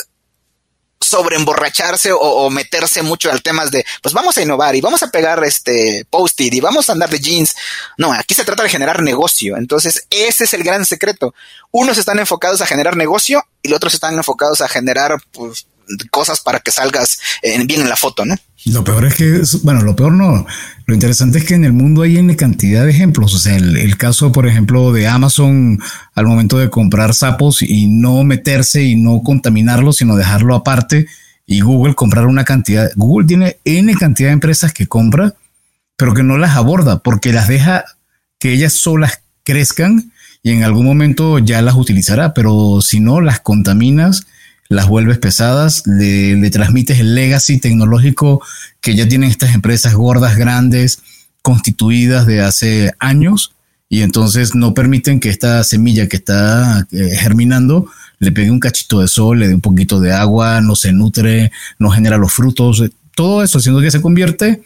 sobre emborracharse o, meterse mucho al temas de, pues vamos a innovar y vamos a pegar este post-it y vamos a andar de jeans. No, aquí se trata de generar negocio. Entonces, ese es el gran secreto. Unos están enfocados a generar negocio y los otros están enfocados a generar, pues, cosas para que salgas bien en la foto, ¿no? Lo peor es que, bueno, lo peor no. Lo interesante es que en el mundo hay en cantidad de ejemplos. O sea, el, caso, por ejemplo, de Amazon al momento de comprar sapos y no meterse y no contaminarlo, sino dejarlo aparte. Y Google comprar una cantidad. Google tiene N cantidad de empresas que compra, pero que no las aborda porque las deja que ellas solas crezcan y en algún momento ya las utilizará. Pero si no, las contaminas las vuelves pesadas, le, transmites el legacy tecnológico que ya tienen estas empresas gordas, grandes, constituidas de hace años, y entonces no permiten que esta semilla que está eh, germinando le pegue un cachito de sol, le dé un poquito de agua, no se nutre, no genera los frutos, todo eso haciendo que se convierte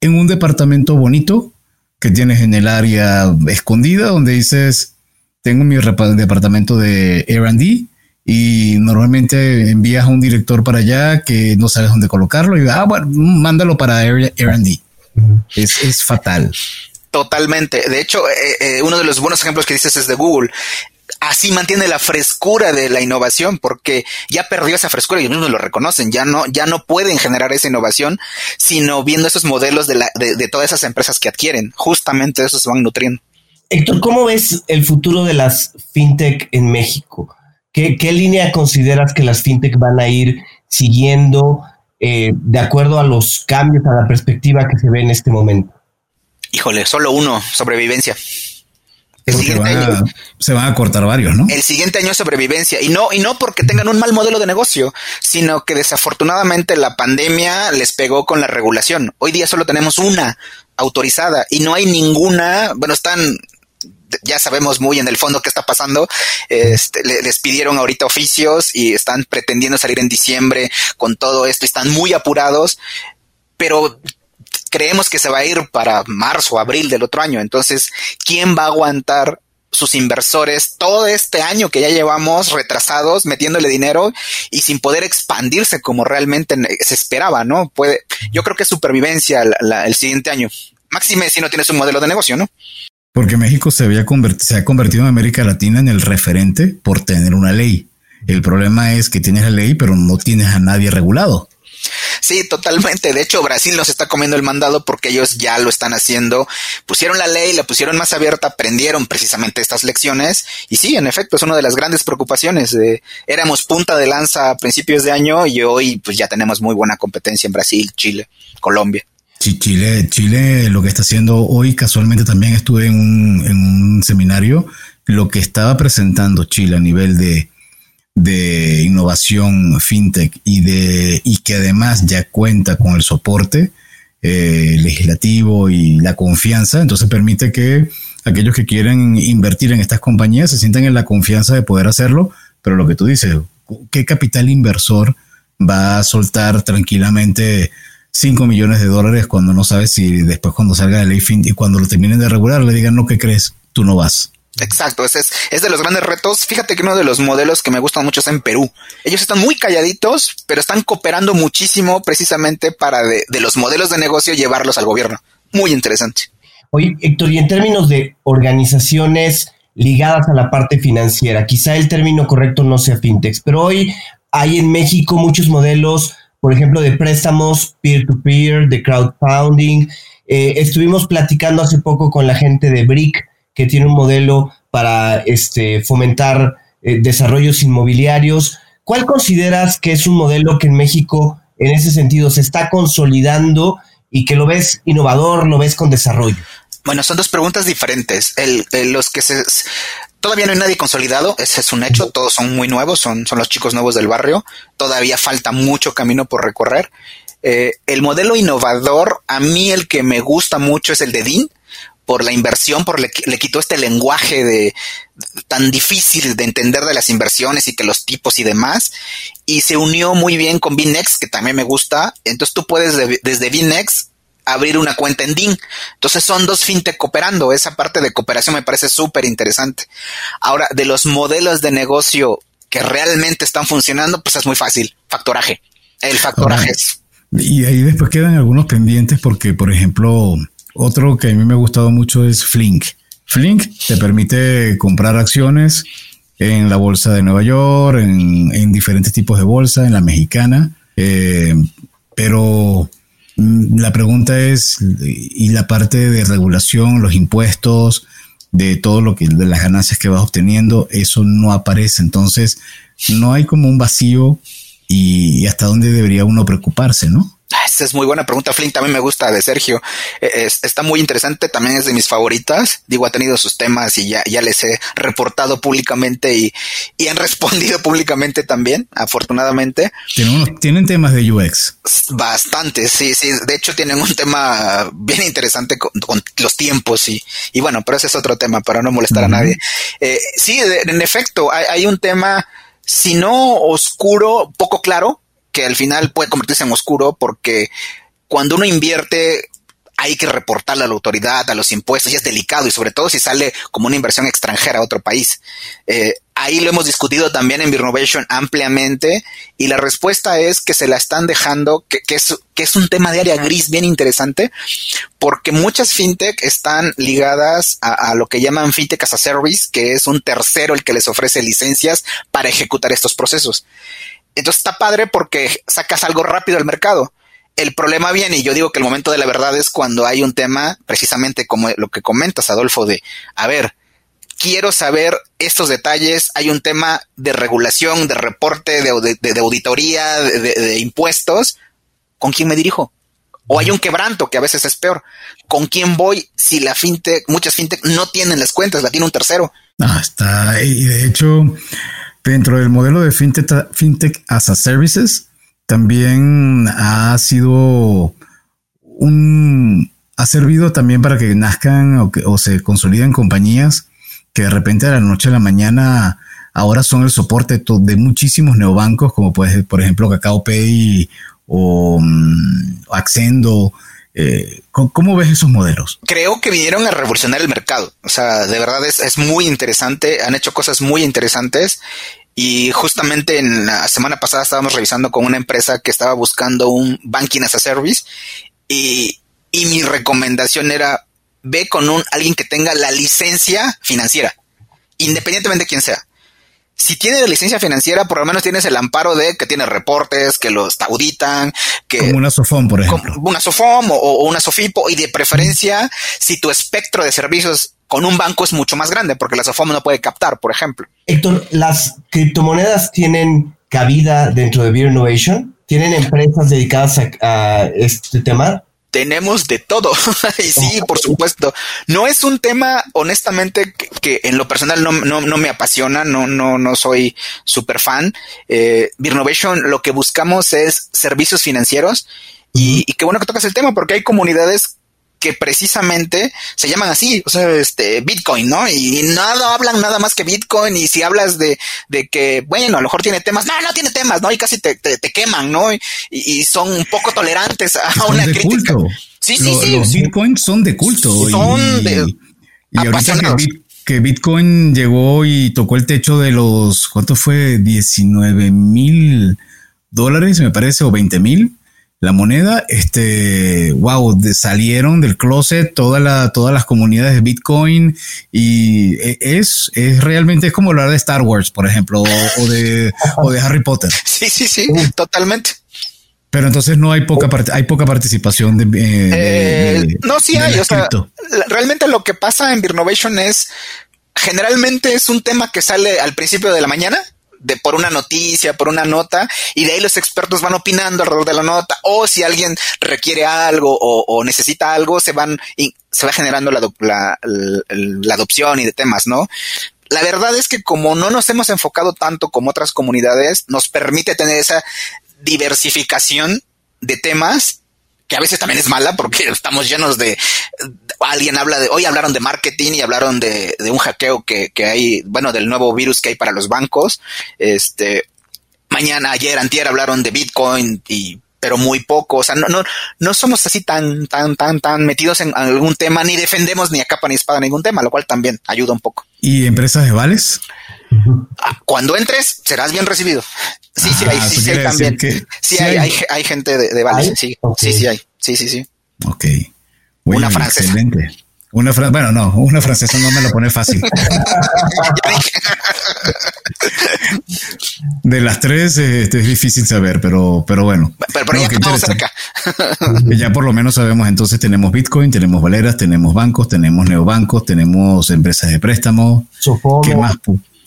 en un departamento bonito que tienes en el área escondida donde dices, tengo mi departamento de R&D y normalmente envías a un director para allá que no sabes dónde colocarlo y ah, bueno, mándalo para R&D. Es, es, fatal. Totalmente. De hecho, eh, eh, uno de los buenos ejemplos que dices es de Google. Así mantiene la frescura de la innovación porque ya perdió esa frescura y ellos mismos lo reconocen. Ya no, ya no pueden generar esa innovación, sino viendo esos modelos de, la, de, de todas esas empresas que adquieren. Justamente eso se van nutriendo. Héctor, ¿cómo ves el futuro de las fintech en México? ¿Qué, línea consideras que las fintech van a ir siguiendo eh, de acuerdo a los cambios, a la perspectiva que se ve en este momento? Híjole, solo uno, sobrevivencia. El siguiente año, se van a cortar varios, ¿no? El siguiente año es sobrevivencia. Y no, y no porque tengan un mal modelo de negocio, sino que desafortunadamente la pandemia les pegó con la regulación. Hoy día solo tenemos una autorizada y no hay ninguna, bueno, están ya sabemos muy en el fondo qué está pasando. Este, les pidieron ahorita oficios y están pretendiendo salir en diciembre con todo esto. Están muy apurados, pero creemos que se va a ir para marzo, abril del otro año. Entonces, ¿quién va a aguantar sus inversores todo este año que ya llevamos retrasados, metiéndole dinero y sin poder expandirse como realmente se esperaba, ¿no? Puede, yo creo que es supervivencia el siguiente año. Máxime si no tienes un modelo de negocio, ¿no? Porque México se, había se ha convertido en América Latina en el referente por tener una ley. El problema es que tienes la ley, pero no tienes a nadie regulado. Sí, totalmente. De hecho, Brasil nos está comiendo el mandado porque ellos ya lo están haciendo. Pusieron la ley, la pusieron más abierta, aprendieron precisamente estas lecciones. Y sí, en efecto, es una de las grandes preocupaciones. éramos punta de lanza a principios de año y hoy pues ya tenemos muy buena competencia en Brasil, Chile, Colombia. Chile, Chile lo que está haciendo hoy, casualmente también estuve en un, seminario, lo que estaba presentando Chile a nivel de, de innovación fintech y, de, y que además ya cuenta con el soporte eh, legislativo y la confianza, entonces permite que aquellos que quieren invertir en estas compañías se sientan en la confianza de poder hacerlo, pero lo que tú dices, ¿qué capital inversor va a soltar tranquilamente 5 millones de dólares cuando no sabes si después cuando salga la ley fin y cuando lo terminen de regular le digan no, ¿qué crees? Tú no vas. Exacto, ese es, es de los grandes retos. Fíjate que uno de los modelos que me gustan mucho es en Perú. Ellos están muy calladitos, pero están cooperando muchísimo precisamente para de, de los modelos de negocio llevarlos al gobierno. Muy interesante. Oye, Héctor, y en términos de organizaciones ligadas a la parte financiera, quizá el término correcto no sea fintech, pero hoy hay en México muchos modelos por ejemplo, de préstamos peer-to-peer, de crowdfunding. Eh, estuvimos platicando hace poco con la gente de BRIC, que tiene un modelo para este, fomentar eh, desarrollos inmobiliarios. ¿Cuál consideras que es un modelo que en México, en ese sentido, se está consolidando y que lo ves innovador, lo ves con desarrollo? Bueno, son dos preguntas diferentes. El, los que se Todavía no hay nadie consolidado, ese es un hecho, todos son muy nuevos, son, son los chicos nuevos del barrio, todavía falta mucho camino por recorrer. Eh, el modelo innovador, a mí el que me gusta mucho es el de DIN, por la inversión, por le, le quitó este lenguaje de tan difícil de entender de las inversiones y que los tipos y demás, y se unió muy bien con Binex, que también me gusta. Entonces tú puedes desde Binex abrir una cuenta en DIN. Entonces son dos fintech cooperando. Esa parte de cooperación me parece súper interesante. Ahora, de los modelos de negocio que realmente están funcionando, pues es muy fácil. Factoraje. El factoraje es. Y ahí después quedan algunos pendientes porque, por ejemplo, otro que a mí me ha gustado mucho es Flink. Flink te permite comprar acciones en la bolsa de Nueva York, en, diferentes tipos de bolsa, en la mexicana. Eh, pero la pregunta es, ¿y la parte de regulación, los impuestos, de todo lo que, de las ganancias que vas obteniendo, eso no aparece? Entonces, no hay como un vacío y hasta dónde debería uno preocuparse, ¿no? Ah, esa es muy buena pregunta, Flynn. También me gusta de Sergio. Eh, está muy interesante. También es de mis favoritas. Digo, ha tenido sus temas y ya, ya les he reportado públicamente y, y han respondido públicamente también, afortunadamente. ¿Tienen, ¿Tienen temas de UX? Bastante, sí, sí. De hecho, tienen un tema bien interesante con, los tiempos y, y, bueno, pero ese es otro tema para no molestar a nadie. Eh, sí, en efecto, hay, hay un tema, si no oscuro, poco claro, que al final puede convertirse en oscuro porque cuando uno invierte hay que reportarle a la autoridad, a los impuestos, y es delicado, y sobre todo si sale como una inversión extranjera a otro país. Eh, ahí lo hemos discutido también en Birnovation ampliamente, y la respuesta es que se la están dejando, que, es, un tema de área gris bien interesante, porque muchas fintech están ligadas a, a lo que llaman fintech as a service, que es un tercero el que les ofrece licencias para ejecutar estos procesos. Entonces está padre porque sacas algo rápido al mercado. El problema viene, y yo digo que el momento de la verdad es cuando hay un tema, precisamente como lo que comentas, Adolfo, de, a ver, quiero saber estos detalles, hay un tema de regulación, de reporte, de, auditoría, de, impuestos, ¿con quién me dirijo? O hay un quebranto, que a veces es peor. ¿Con quién voy si la fintech, muchas fintech no tienen las cuentas, la tiene un tercero? Ah, está. Y de hecho, Dentro del modelo de FinTech, as a Services, también ha sido un, ha servido también para que nazcan o, o se consoliden compañías que de repente de la noche a la mañana ahora son el soporte de muchísimos neobancos, como puede por ejemplo, Cacao Pay o um, Accendo, eh, ¿cómo, ves esos modelos? Creo que vinieron a revolucionar el mercado. O sea, de verdad es, muy interesante. Han hecho cosas muy interesantes. Y justamente en la semana pasada estábamos revisando con una empresa que estaba buscando un banking as a service. Y, y mi recomendación era ve con un alguien que tenga la licencia financiera, independientemente de quién sea si tienes licencia financiera, por lo menos tienes el amparo de que tienes reportes, que los auditan, que... Como una SOFOM, por ejemplo. Una SOFOM o, una SOFIPO y de preferencia si tu espectro de servicios con un banco es mucho más grande, porque la SOFOM no puede captar, por ejemplo. Héctor, ¿las criptomonedas tienen cabida dentro de Beer Innovation? ¿Tienen empresas dedicadas a este tema? Tenemos de todo. y sí, por supuesto. No es un tema, honestamente, que, en lo personal no, no, me apasiona, no, no, no soy súper fan. Eh, Birnovation lo que buscamos es servicios financieros y, y qué bueno que tocas el tema porque hay comunidades que precisamente se llaman así, o sea, este, Bitcoin, ¿no? Y nada, hablan nada más que Bitcoin y si hablas de, de que, bueno, a lo mejor tiene temas, no, no tiene temas, ¿no? Y casi te, te, queman, ¿no? Y, son un poco tolerantes a una crítica. Sí, sí, sí. Los Bitcoins son de culto. Son de... Y ahorita que, Bitcoin llegó y tocó el techo de los, ¿cuánto fue? 19 mil dólares, me parece, o 20 mil la moneda, este, wow, salieron del closet toda la, todas las comunidades de Bitcoin y e, es, es realmente es como hablar de Star Wars, por ejemplo, o, de, o de Harry Potter. Sí, sí, sí, totalmente. Pero entonces no hay poca hay poca participación de, eh, eh, no sí hay, o sea, realmente lo que pasa en Birnovation es generalmente es un tema que sale al principio de la mañana de por una noticia, por una nota, y de ahí los expertos van opinando alrededor de la nota, o si alguien requiere algo o, necesita algo, se van, se va generando la, la, la, adopción y de temas, ¿no? La verdad es que como no nos hemos enfocado tanto como otras comunidades, nos permite tener esa diversificación de temas que a veces también es mala porque estamos llenos de, alguien habla de, hoy hablaron de marketing y hablaron de, de un hackeo que, que, hay, bueno, del nuevo virus que hay para los bancos. Este, mañana, ayer, antier hablaron de Bitcoin y pero muy poco, o sea, no, no, no somos así tan, tan, tan, tan metidos en algún tema, ni defendemos ni a capa ni espada ningún tema, lo cual también ayuda un poco. ¿Y empresas de vales? Ah, cuando entres, serás bien recibido. Sí, sí, hay, Ah, sí, ¿tú sí, hay también. Sí, sí hay, hay? gente de, de Vales, ¿Hay? sí, sí, sí hay. Sí, sí, sí. Ok. Oye, Una francesa. Excelente. Una fra- bueno, no, una francesa no me lo pone fácil. De las tres este, es difícil saber, pero, pero bueno. Pero, pero No, ya estamos cerca. Ya por lo menos sabemos, entonces tenemos Bitcoin, tenemos Valeras, tenemos bancos, tenemos neobancos, tenemos empresas de préstamo. Sofome, ¿Qué más?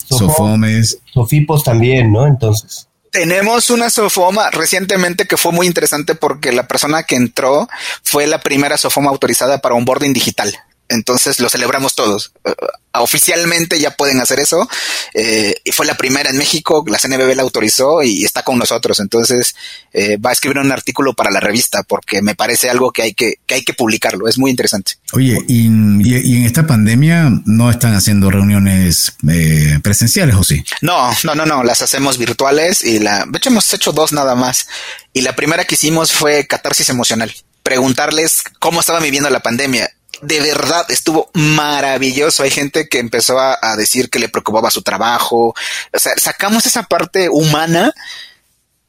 Sofomes. Sofipos también, ¿no? Entonces. Tenemos una Sofoma recientemente que fue muy interesante porque la persona que entró fue la primera Sofoma autorizada para un boarding digital. Entonces lo celebramos todos. Eh, oficialmente ya pueden hacer eso. Eh, y fue la primera en México, la CNBB la autorizó y está con nosotros. Entonces eh, va a escribir un artículo para la revista porque me parece algo que hay que, que hay que publicarlo. Es muy interesante. Oye, y, y- y en esta pandemia no están haciendo reuniones eh, presenciales, ¿o sí? No, no, no, no, las hacemos virtuales y la, de hecho hemos hecho dos nada más. Y la primera que hicimos fue catarsis emocional. Preguntarles cómo estaban viviendo la pandemia. De verdad estuvo maravilloso. Hay gente que empezó a, decir que le preocupaba su trabajo. O sea, sacamos esa parte humana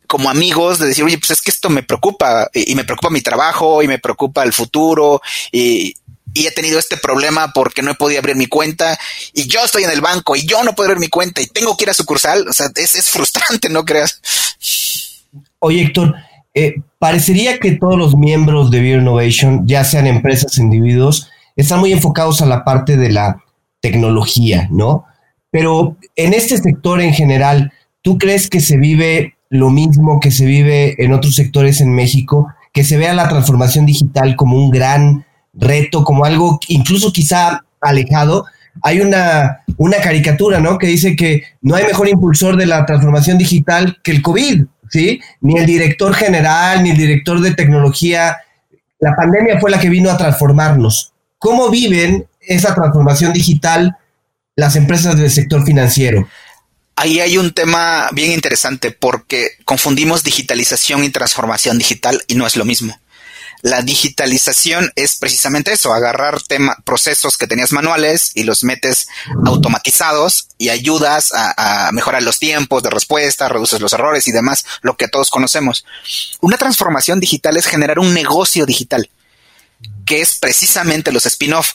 como amigos de decir, oye, pues es que esto me preocupa y, y me preocupa mi trabajo y me preocupa el futuro y, y he tenido este problema porque no he podido abrir mi cuenta y yo estoy en el banco y yo no puedo abrir mi cuenta y tengo que ir a sucursal. O sea, es, es frustrante, ¿no creas? Oye, Héctor, eh, parecería que todos los miembros de Beer Innovation, ya sean empresas individuos, están muy enfocados a la parte de la tecnología, ¿no? Pero en este sector en general, ¿tú crees que se vive lo mismo que se vive en otros sectores en México? Que se vea la transformación digital como un gran reto, como algo incluso quizá alejado. Hay una, una caricatura, ¿no? Que dice que no hay mejor impulsor de la transformación digital que el COVID, ¿sí? Ni el director general, ni el director de tecnología. La pandemia fue la que vino a transformarnos. ¿Cómo viven esa transformación digital las empresas del sector financiero? Ahí hay un tema bien interesante porque confundimos digitalización y transformación digital y no es lo mismo. La digitalización es precisamente eso, agarrar tema, procesos que tenías manuales y los metes automatizados y ayudas a, a, mejorar los tiempos de respuesta, reduces los errores y demás, lo que todos conocemos. Una transformación digital es generar un negocio digital, que es precisamente los spin-off,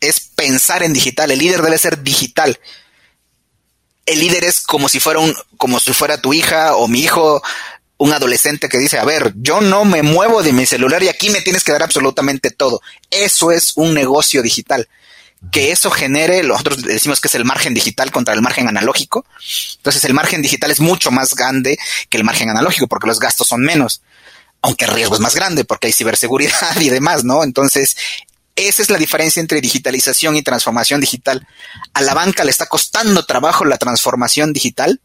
es pensar en digital, el líder debe ser digital. El líder es como si fuera un, como si fuera tu hija o mi hijo, un adolescente que dice, a ver, yo no me muevo de mi celular y aquí me tienes que dar absolutamente todo. Eso es un negocio digital. Que eso genere, nosotros decimos que es el margen digital contra el margen analógico. Entonces el margen digital es mucho más grande que el margen analógico porque los gastos son menos, aunque el riesgo es más grande porque hay ciberseguridad y demás, ¿no? Entonces esa es la diferencia entre digitalización y transformación digital. A la banca le está costando trabajo la transformación digital,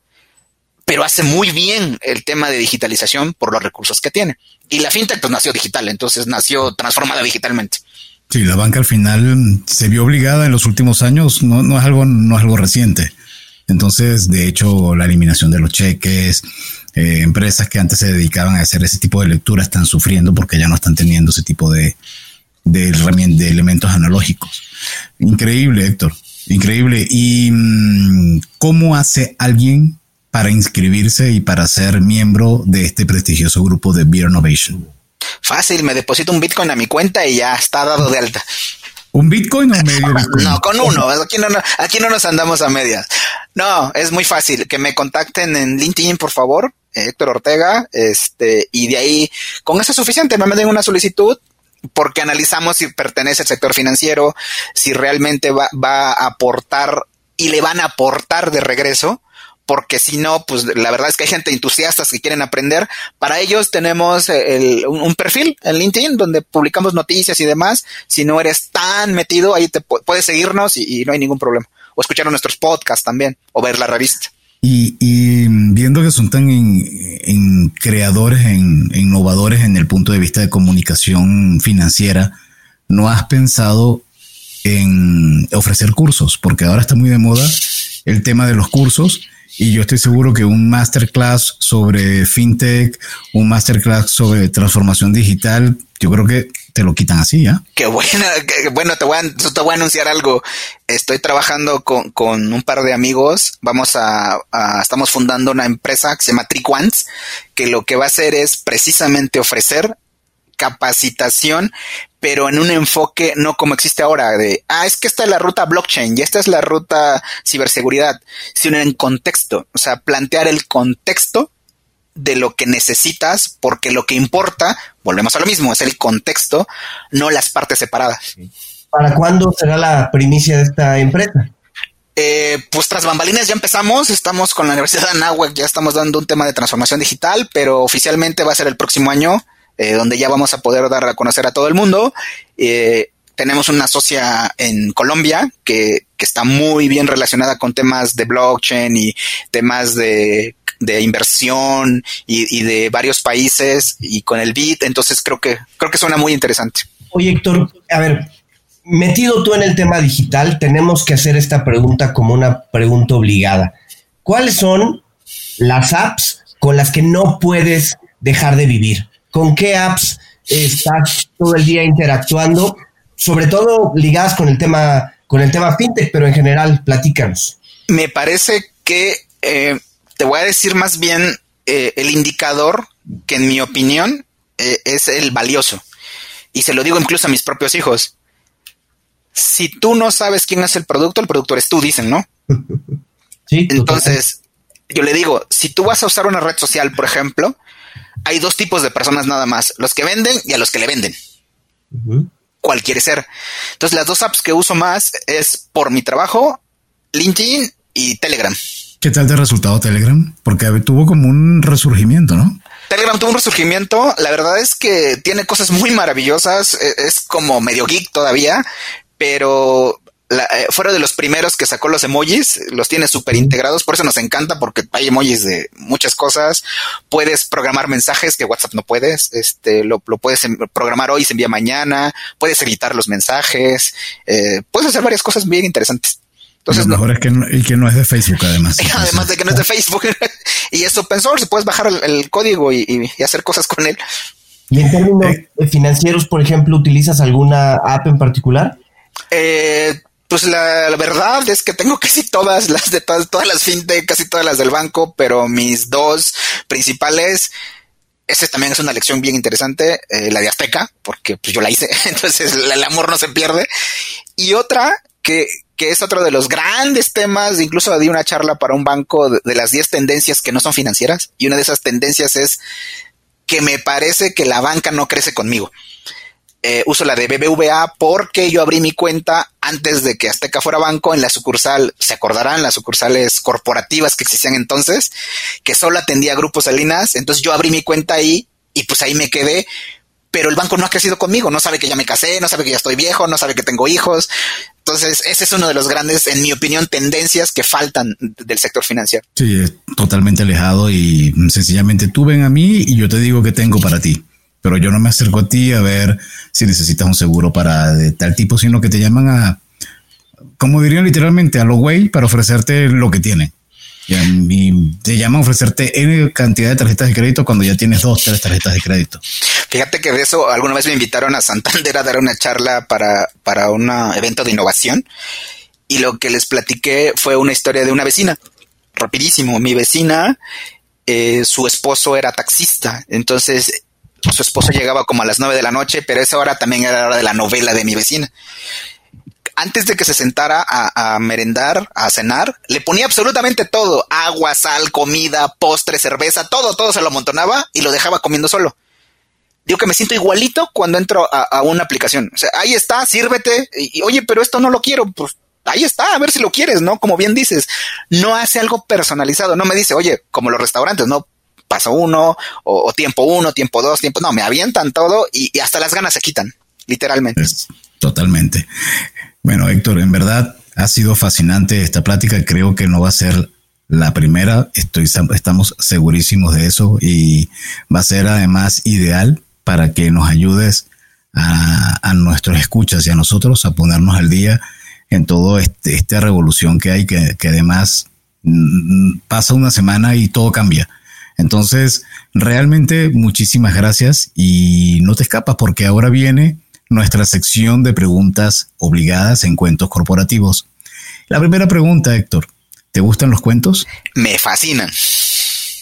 pero hace muy bien el tema de digitalización por los recursos que tiene. Y la fintech pues nació digital, entonces nació transformada digitalmente. Sí, la banca al final se vio obligada en los últimos años, no, no es algo, no es algo reciente. Entonces, de hecho, la eliminación de los cheques, eh, empresas que antes se dedicaban a hacer ese tipo de lectura están sufriendo porque ya no están teniendo ese tipo de, de, de elementos analógicos. Increíble, Héctor. Increíble. ¿Y mmm, cómo hace alguien para inscribirse y para ser miembro de este prestigioso grupo de Beer Innovation? Fácil, me deposito un Bitcoin a mi cuenta y ya está dado de alta. ¿Un Bitcoin o medio Bitcoin? No, con uno. Aquí no, aquí no nos andamos a medias. No, es muy fácil. Que me contacten en LinkedIn, por favor. Héctor Ortega. Este, y de ahí, con eso es suficiente. Me manden una solicitud porque analizamos si pertenece al sector financiero, si realmente va, va a aportar y le van a aportar de regreso porque si no, pues la verdad es que hay gente entusiastas que quieren aprender. Para ellos tenemos el, un, perfil en LinkedIn donde publicamos noticias y demás. Si no eres tan metido, ahí te puedes seguirnos y, no hay ningún problema. O escuchar nuestros podcasts también, o ver la revista. Y, y viendo que son tan en, creadores, innovadores en el punto de vista de comunicación financiera, ¿no has pensado en ofrecer cursos? Porque ahora está muy de moda el tema de los cursos y yo estoy seguro que un masterclass sobre fintech, un masterclass sobre transformación digital, yo creo que te lo quitan así, ¿ya? Qué buena, bueno, te voy, a, te voy a anunciar algo. Estoy trabajando con, con un par de amigos. Vamos a, estamos fundando una empresa que se llama Triquants, que lo que va a hacer es precisamente ofrecer capacitación, pero en un enfoque no como existe ahora de, ah, es que esta es la ruta blockchain y esta es la ruta ciberseguridad, sino en contexto, o sea, plantear el contexto de lo que necesitas, porque lo que importa, volvemos a lo mismo, es el contexto, no las partes separadas. ¿Para cuándo será la primicia de esta empresa? Eh, pues tras bambalinas ya empezamos, estamos con la Universidad de Anáhuac, ya estamos dando un tema de transformación digital, pero oficialmente va a ser el próximo año, eh, donde ya vamos a poder dar a conocer a todo el mundo. Eh, tenemos una socia en Colombia que, está muy bien relacionada con temas de blockchain y temas de de inversión y, de varios países y con el BIT, entonces creo que creo que suena muy interesante. Oye, Héctor, a ver, metido tú en el tema digital, tenemos que hacer esta pregunta como una pregunta obligada. ¿Cuáles son las apps con las que no puedes dejar de vivir? ¿Con qué apps estás todo el día interactuando? Sobre todo ligadas con el tema, con el tema fintech, pero en general, platícanos. Me parece que eh, te voy a decir más bien eh, el indicador que en mi opinión eh, es el valioso. Y se lo digo incluso a mis propios hijos. Si tú no sabes quién es el producto, el productor es tú, dicen, ¿no? Sí. Entonces, yo le digo, si tú vas a usar una red social, por ejemplo, hay dos tipos de personas nada más, los que venden y a los que le venden. ¿Cuál quiere ser? Entonces, las dos apps que uso más es por mi trabajo, LinkedIn y Telegram. ¿Qué tal de resultado Telegram? Porque tuvo como un resurgimiento, ¿no? Telegram tuvo un resurgimiento. La verdad es que tiene cosas muy maravillosas. E, es como medio geek todavía, pero la, eh, fuera de los primeros que sacó los emojis, los tiene súper integrados, por eso nos encanta, porque hay emojis de muchas cosas. Puedes programar mensajes que WhatsApp no puedes, este, lo, puedes em, programar hoy, se envía mañana, puedes editar los mensajes, eh, puedes hacer varias cosas bien interesantes. Entonces, lo mejor es que no, y que no es de Facebook, además. además de que no es de Facebook. y es open source, puedes bajar el, código y, hacer cosas con él. ¿Y en términos eh. financieros, por ejemplo, utilizas alguna app en particular? Eh, pues la, verdad es que tengo casi todas las de todas, todas las fintech, casi todas las del banco, pero mis dos principales, esa también es una lección bien interesante, eh, la de Azteca, porque pues yo la hice, entonces el amor no se pierde. Y otra que, que es otro de los grandes temas, incluso di una charla para un banco de, las 10 tendencias que no son financieras, y una de esas tendencias es que me parece que la banca no crece conmigo. Eh, uso la de BBVA porque yo abrí mi cuenta antes de que Azteca fuera banco en la sucursal, se acordarán, las sucursales corporativas que existían entonces, que solo atendía grupos Salinas, entonces yo abrí mi cuenta ahí y pues ahí me quedé, pero el banco no ha crecido conmigo, no sabe que ya me casé, no sabe que ya estoy viejo, no sabe que tengo hijos, entonces, ese es uno de los grandes, en mi opinión, tendencias que faltan del sector financiero. Sí, es totalmente alejado y sencillamente tú ven a mí y yo te digo que tengo para ti. Pero yo no me acerco a ti a ver si necesitas un seguro para tal tipo, sino que te llaman a, como dirían literalmente, a lo güey para ofrecerte lo que tienen. Y te llaman a ofrecerte N cantidad de tarjetas de crédito cuando ya tienes dos, tres tarjetas de crédito. Fíjate que de eso alguna vez me invitaron a Santander a dar una charla para, para un evento de innovación y lo que les platiqué fue una historia de una vecina. Rapidísimo, mi vecina, eh, su esposo era taxista, entonces su esposo llegaba como a las nueve de la noche, pero esa hora también era la hora de la novela de mi vecina antes de que se sentara a, merendar, a cenar, le ponía absolutamente todo, agua, sal, comida, postre, cerveza, todo, todo se lo amontonaba y lo dejaba comiendo solo. Digo que me siento igualito cuando entro a, una aplicación. O sea, ahí está, sírvete. Y, oye, pero esto no lo quiero. Pues ahí está, a ver si lo quieres, ¿no? Como bien dices, no hace algo personalizado. No me dice, oye, como los restaurantes, no paso uno, o, tiempo uno, tiempo dos, tiempo. No, me avientan todo y, hasta las ganas se quitan, literalmente. totalmente. Bueno, Héctor, en verdad ha sido fascinante esta plática. Creo que no va a ser la primera. Estoy, estamos segurísimos de eso y va a ser además ideal para que nos ayudes a, nuestros escuchas y a nosotros a ponernos al día en todo este, esta revolución que hay, que, además pasa una semana y todo cambia. Entonces, realmente muchísimas gracias y no te escapas porque ahora viene nuestra sección de preguntas obligadas en cuentos corporativos. La primera pregunta, Héctor, ¿te gustan los cuentos? Me fascinan.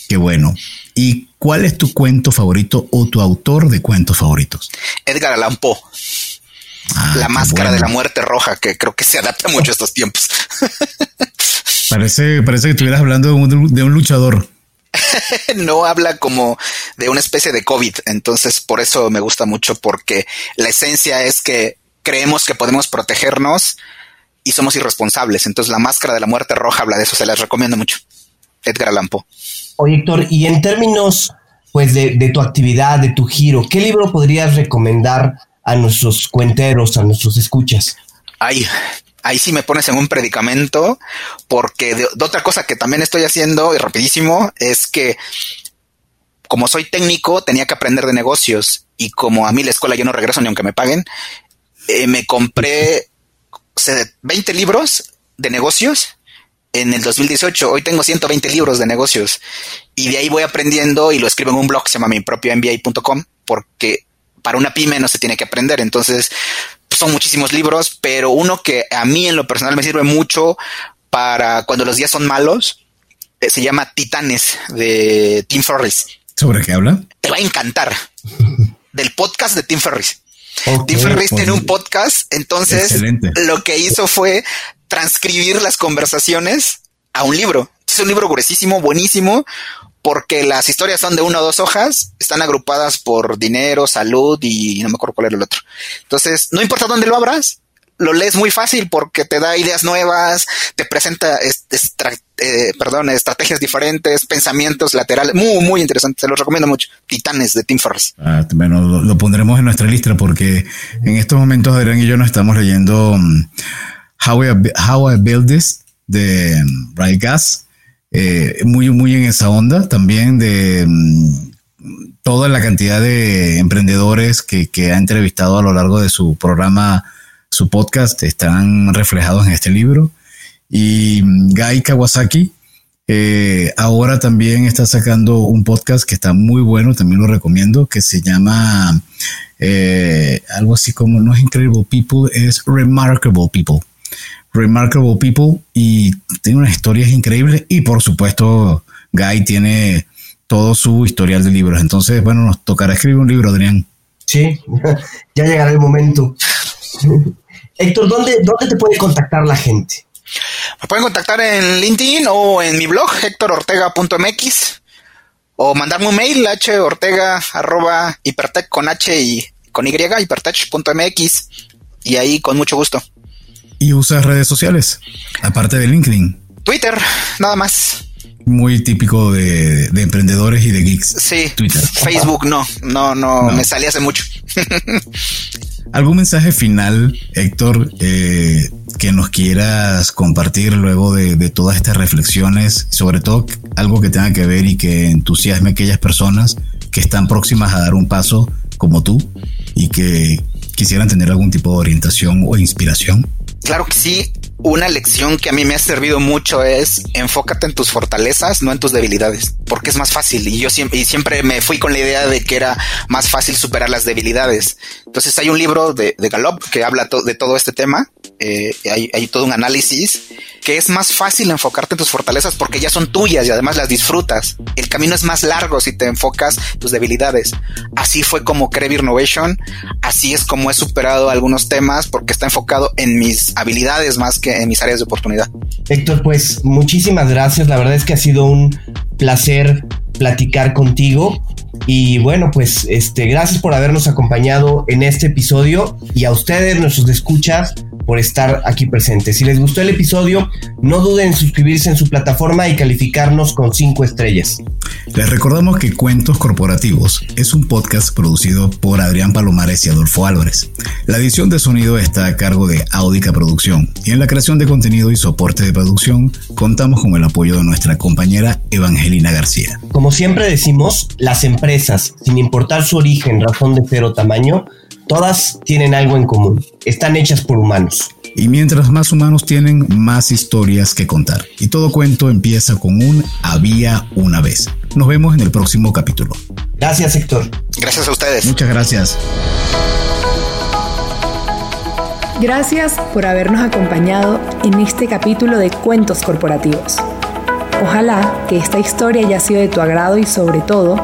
Qué bueno. ¿Y cuál es tu cuento favorito o tu autor de cuentos favoritos? Edgar Allan Poe. Ah, la máscara de la muerte roja, que creo que se adapta mucho a estos tiempos. parece, parece que estuvieras hablando de un luchador. no habla como de una especie de COVID. Entonces, por eso me gusta mucho, porque la esencia es que creemos que podemos protegernos y somos irresponsables. Entonces, la máscara de la muerte roja habla de eso. Se las recomiendo mucho. Edgar Allan Poe. Oye, Héctor, y en términos pues de, de, tu actividad, de tu giro, ¿qué libro podrías recomendar a nuestros cuenteros, a nuestros escuchas? Ay, ahí sí me pones en un predicamento, porque de, otra cosa que también estoy haciendo, y rapidísimo, es que como soy técnico, tenía que aprender de negocios, y como a mí la escuela yo no regreso ni aunque me paguen, eh, me compré 20 libros de negocios en el 2018. Hoy tengo 120 libros de negocios y de ahí voy aprendiendo y lo escribo en un blog que se llama mi propio MBA.com porque para una pyme no se tiene que aprender. Entonces, son muchísimos libros, pero uno que a mí en lo personal me sirve mucho para cuando los días son malos, eh, se llama Titanes de Tim Ferriss. ¿Sobre qué habla? Te va a encantar. Del podcast de Tim Ferriss. Tim Ferriss tiene un podcast, entonces lo que hizo fue transcribir las conversaciones a un libro. Es un libro gruesísimo, buenísimo, porque las historias son de una o dos hojas, están agrupadas por dinero, salud y no me acuerdo cuál era el otro. Entonces, no importa dónde lo abras, lo lees muy fácil porque te da ideas nuevas, te presenta eh, perdón, estrategias diferentes, pensamientos laterales, muy, muy interesante. Se los recomiendo mucho. Titanes de Tim Ferriss. Ah, bueno, lo, pondremos en nuestra lista porque en estos momentos Adrián y yo nos estamos leyendo um, How, I, How I Build This de um, Gas eh, muy, muy en esa onda también de mm, toda la cantidad de emprendedores que, ha entrevistado a lo largo de su programa, su podcast, están reflejados en este libro. Y mm, Guy Kawasaki eh, ahora también está sacando un podcast que está muy bueno, también lo recomiendo, que se llama eh, algo así como, no es Incredible People, es Remarkable People. Remarkable People y tiene unas historias increíbles y por supuesto Guy tiene todo su historial de libros. Entonces, bueno, nos tocará escribir un libro, Adrián. Sí, ya llegará el momento. Héctor, ¿dónde, ¿dónde te puede contactar la gente? Me pueden contactar en LinkedIn o en mi blog, hectorortega.mx o mandarme un mail, hortega con h y con y, hipertech.mx y ahí con mucho gusto. ¿Y usas redes sociales? Aparte de LinkedIn. Twitter, nada más. Muy típico de, emprendedores y de geeks. Sí. Twitter. Facebook no, no, no, me salí hace mucho. ¿Algún mensaje final, Héctor, eh, que nos quieras compartir luego de, de, todas estas reflexiones? Sobre todo algo que tenga que ver y que entusiasme a aquellas personas que están próximas a dar un paso como tú y que quisieran tener algún tipo de orientación o inspiración. Claro que sí. Una lección que a mí me ha servido mucho es enfócate en tus fortalezas, no en tus debilidades, porque es más fácil. Y yo siempre, y siempre me fui con la idea de que era más fácil superar las debilidades. Entonces hay un libro de, de que habla de todo este tema. Eh, hay, todo un análisis que es más fácil enfocarte en tus fortalezas porque ya son tuyas y además las disfrutas. El camino es más largo si te enfocas en tus debilidades. Así fue como creé Innovation. Así es como he superado algunos temas porque está enfocado en mis habilidades más que en mis áreas de oportunidad. Héctor, pues muchísimas gracias. La verdad es que ha sido un placer platicar contigo. Y bueno, pues este, gracias por habernos acompañado en este episodio y a ustedes, nuestros escuchas, por estar aquí presentes. Si les gustó el episodio, no duden en suscribirse en su plataforma y calificarnos con cinco estrellas. Les recordamos que Cuentos Corporativos es un podcast producido por Adrián Palomares y Adolfo Álvarez. La edición de sonido está a cargo de Audica Producción y en la creación de contenido y soporte de producción contamos con el apoyo de nuestra compañera Evangelina García. Como siempre decimos, las empresas, sin importar su origen, razón de ser o tamaño, Todas tienen algo en común. Están hechas por humanos. Y mientras más humanos tienen, más historias que contar. Y todo cuento empieza con un había una vez. Nos vemos en el próximo capítulo. Gracias, Héctor. Gracias a ustedes. Muchas gracias. Gracias por habernos acompañado en este capítulo de Cuentos Corporativos. Ojalá que esta historia haya sido de tu agrado y sobre todo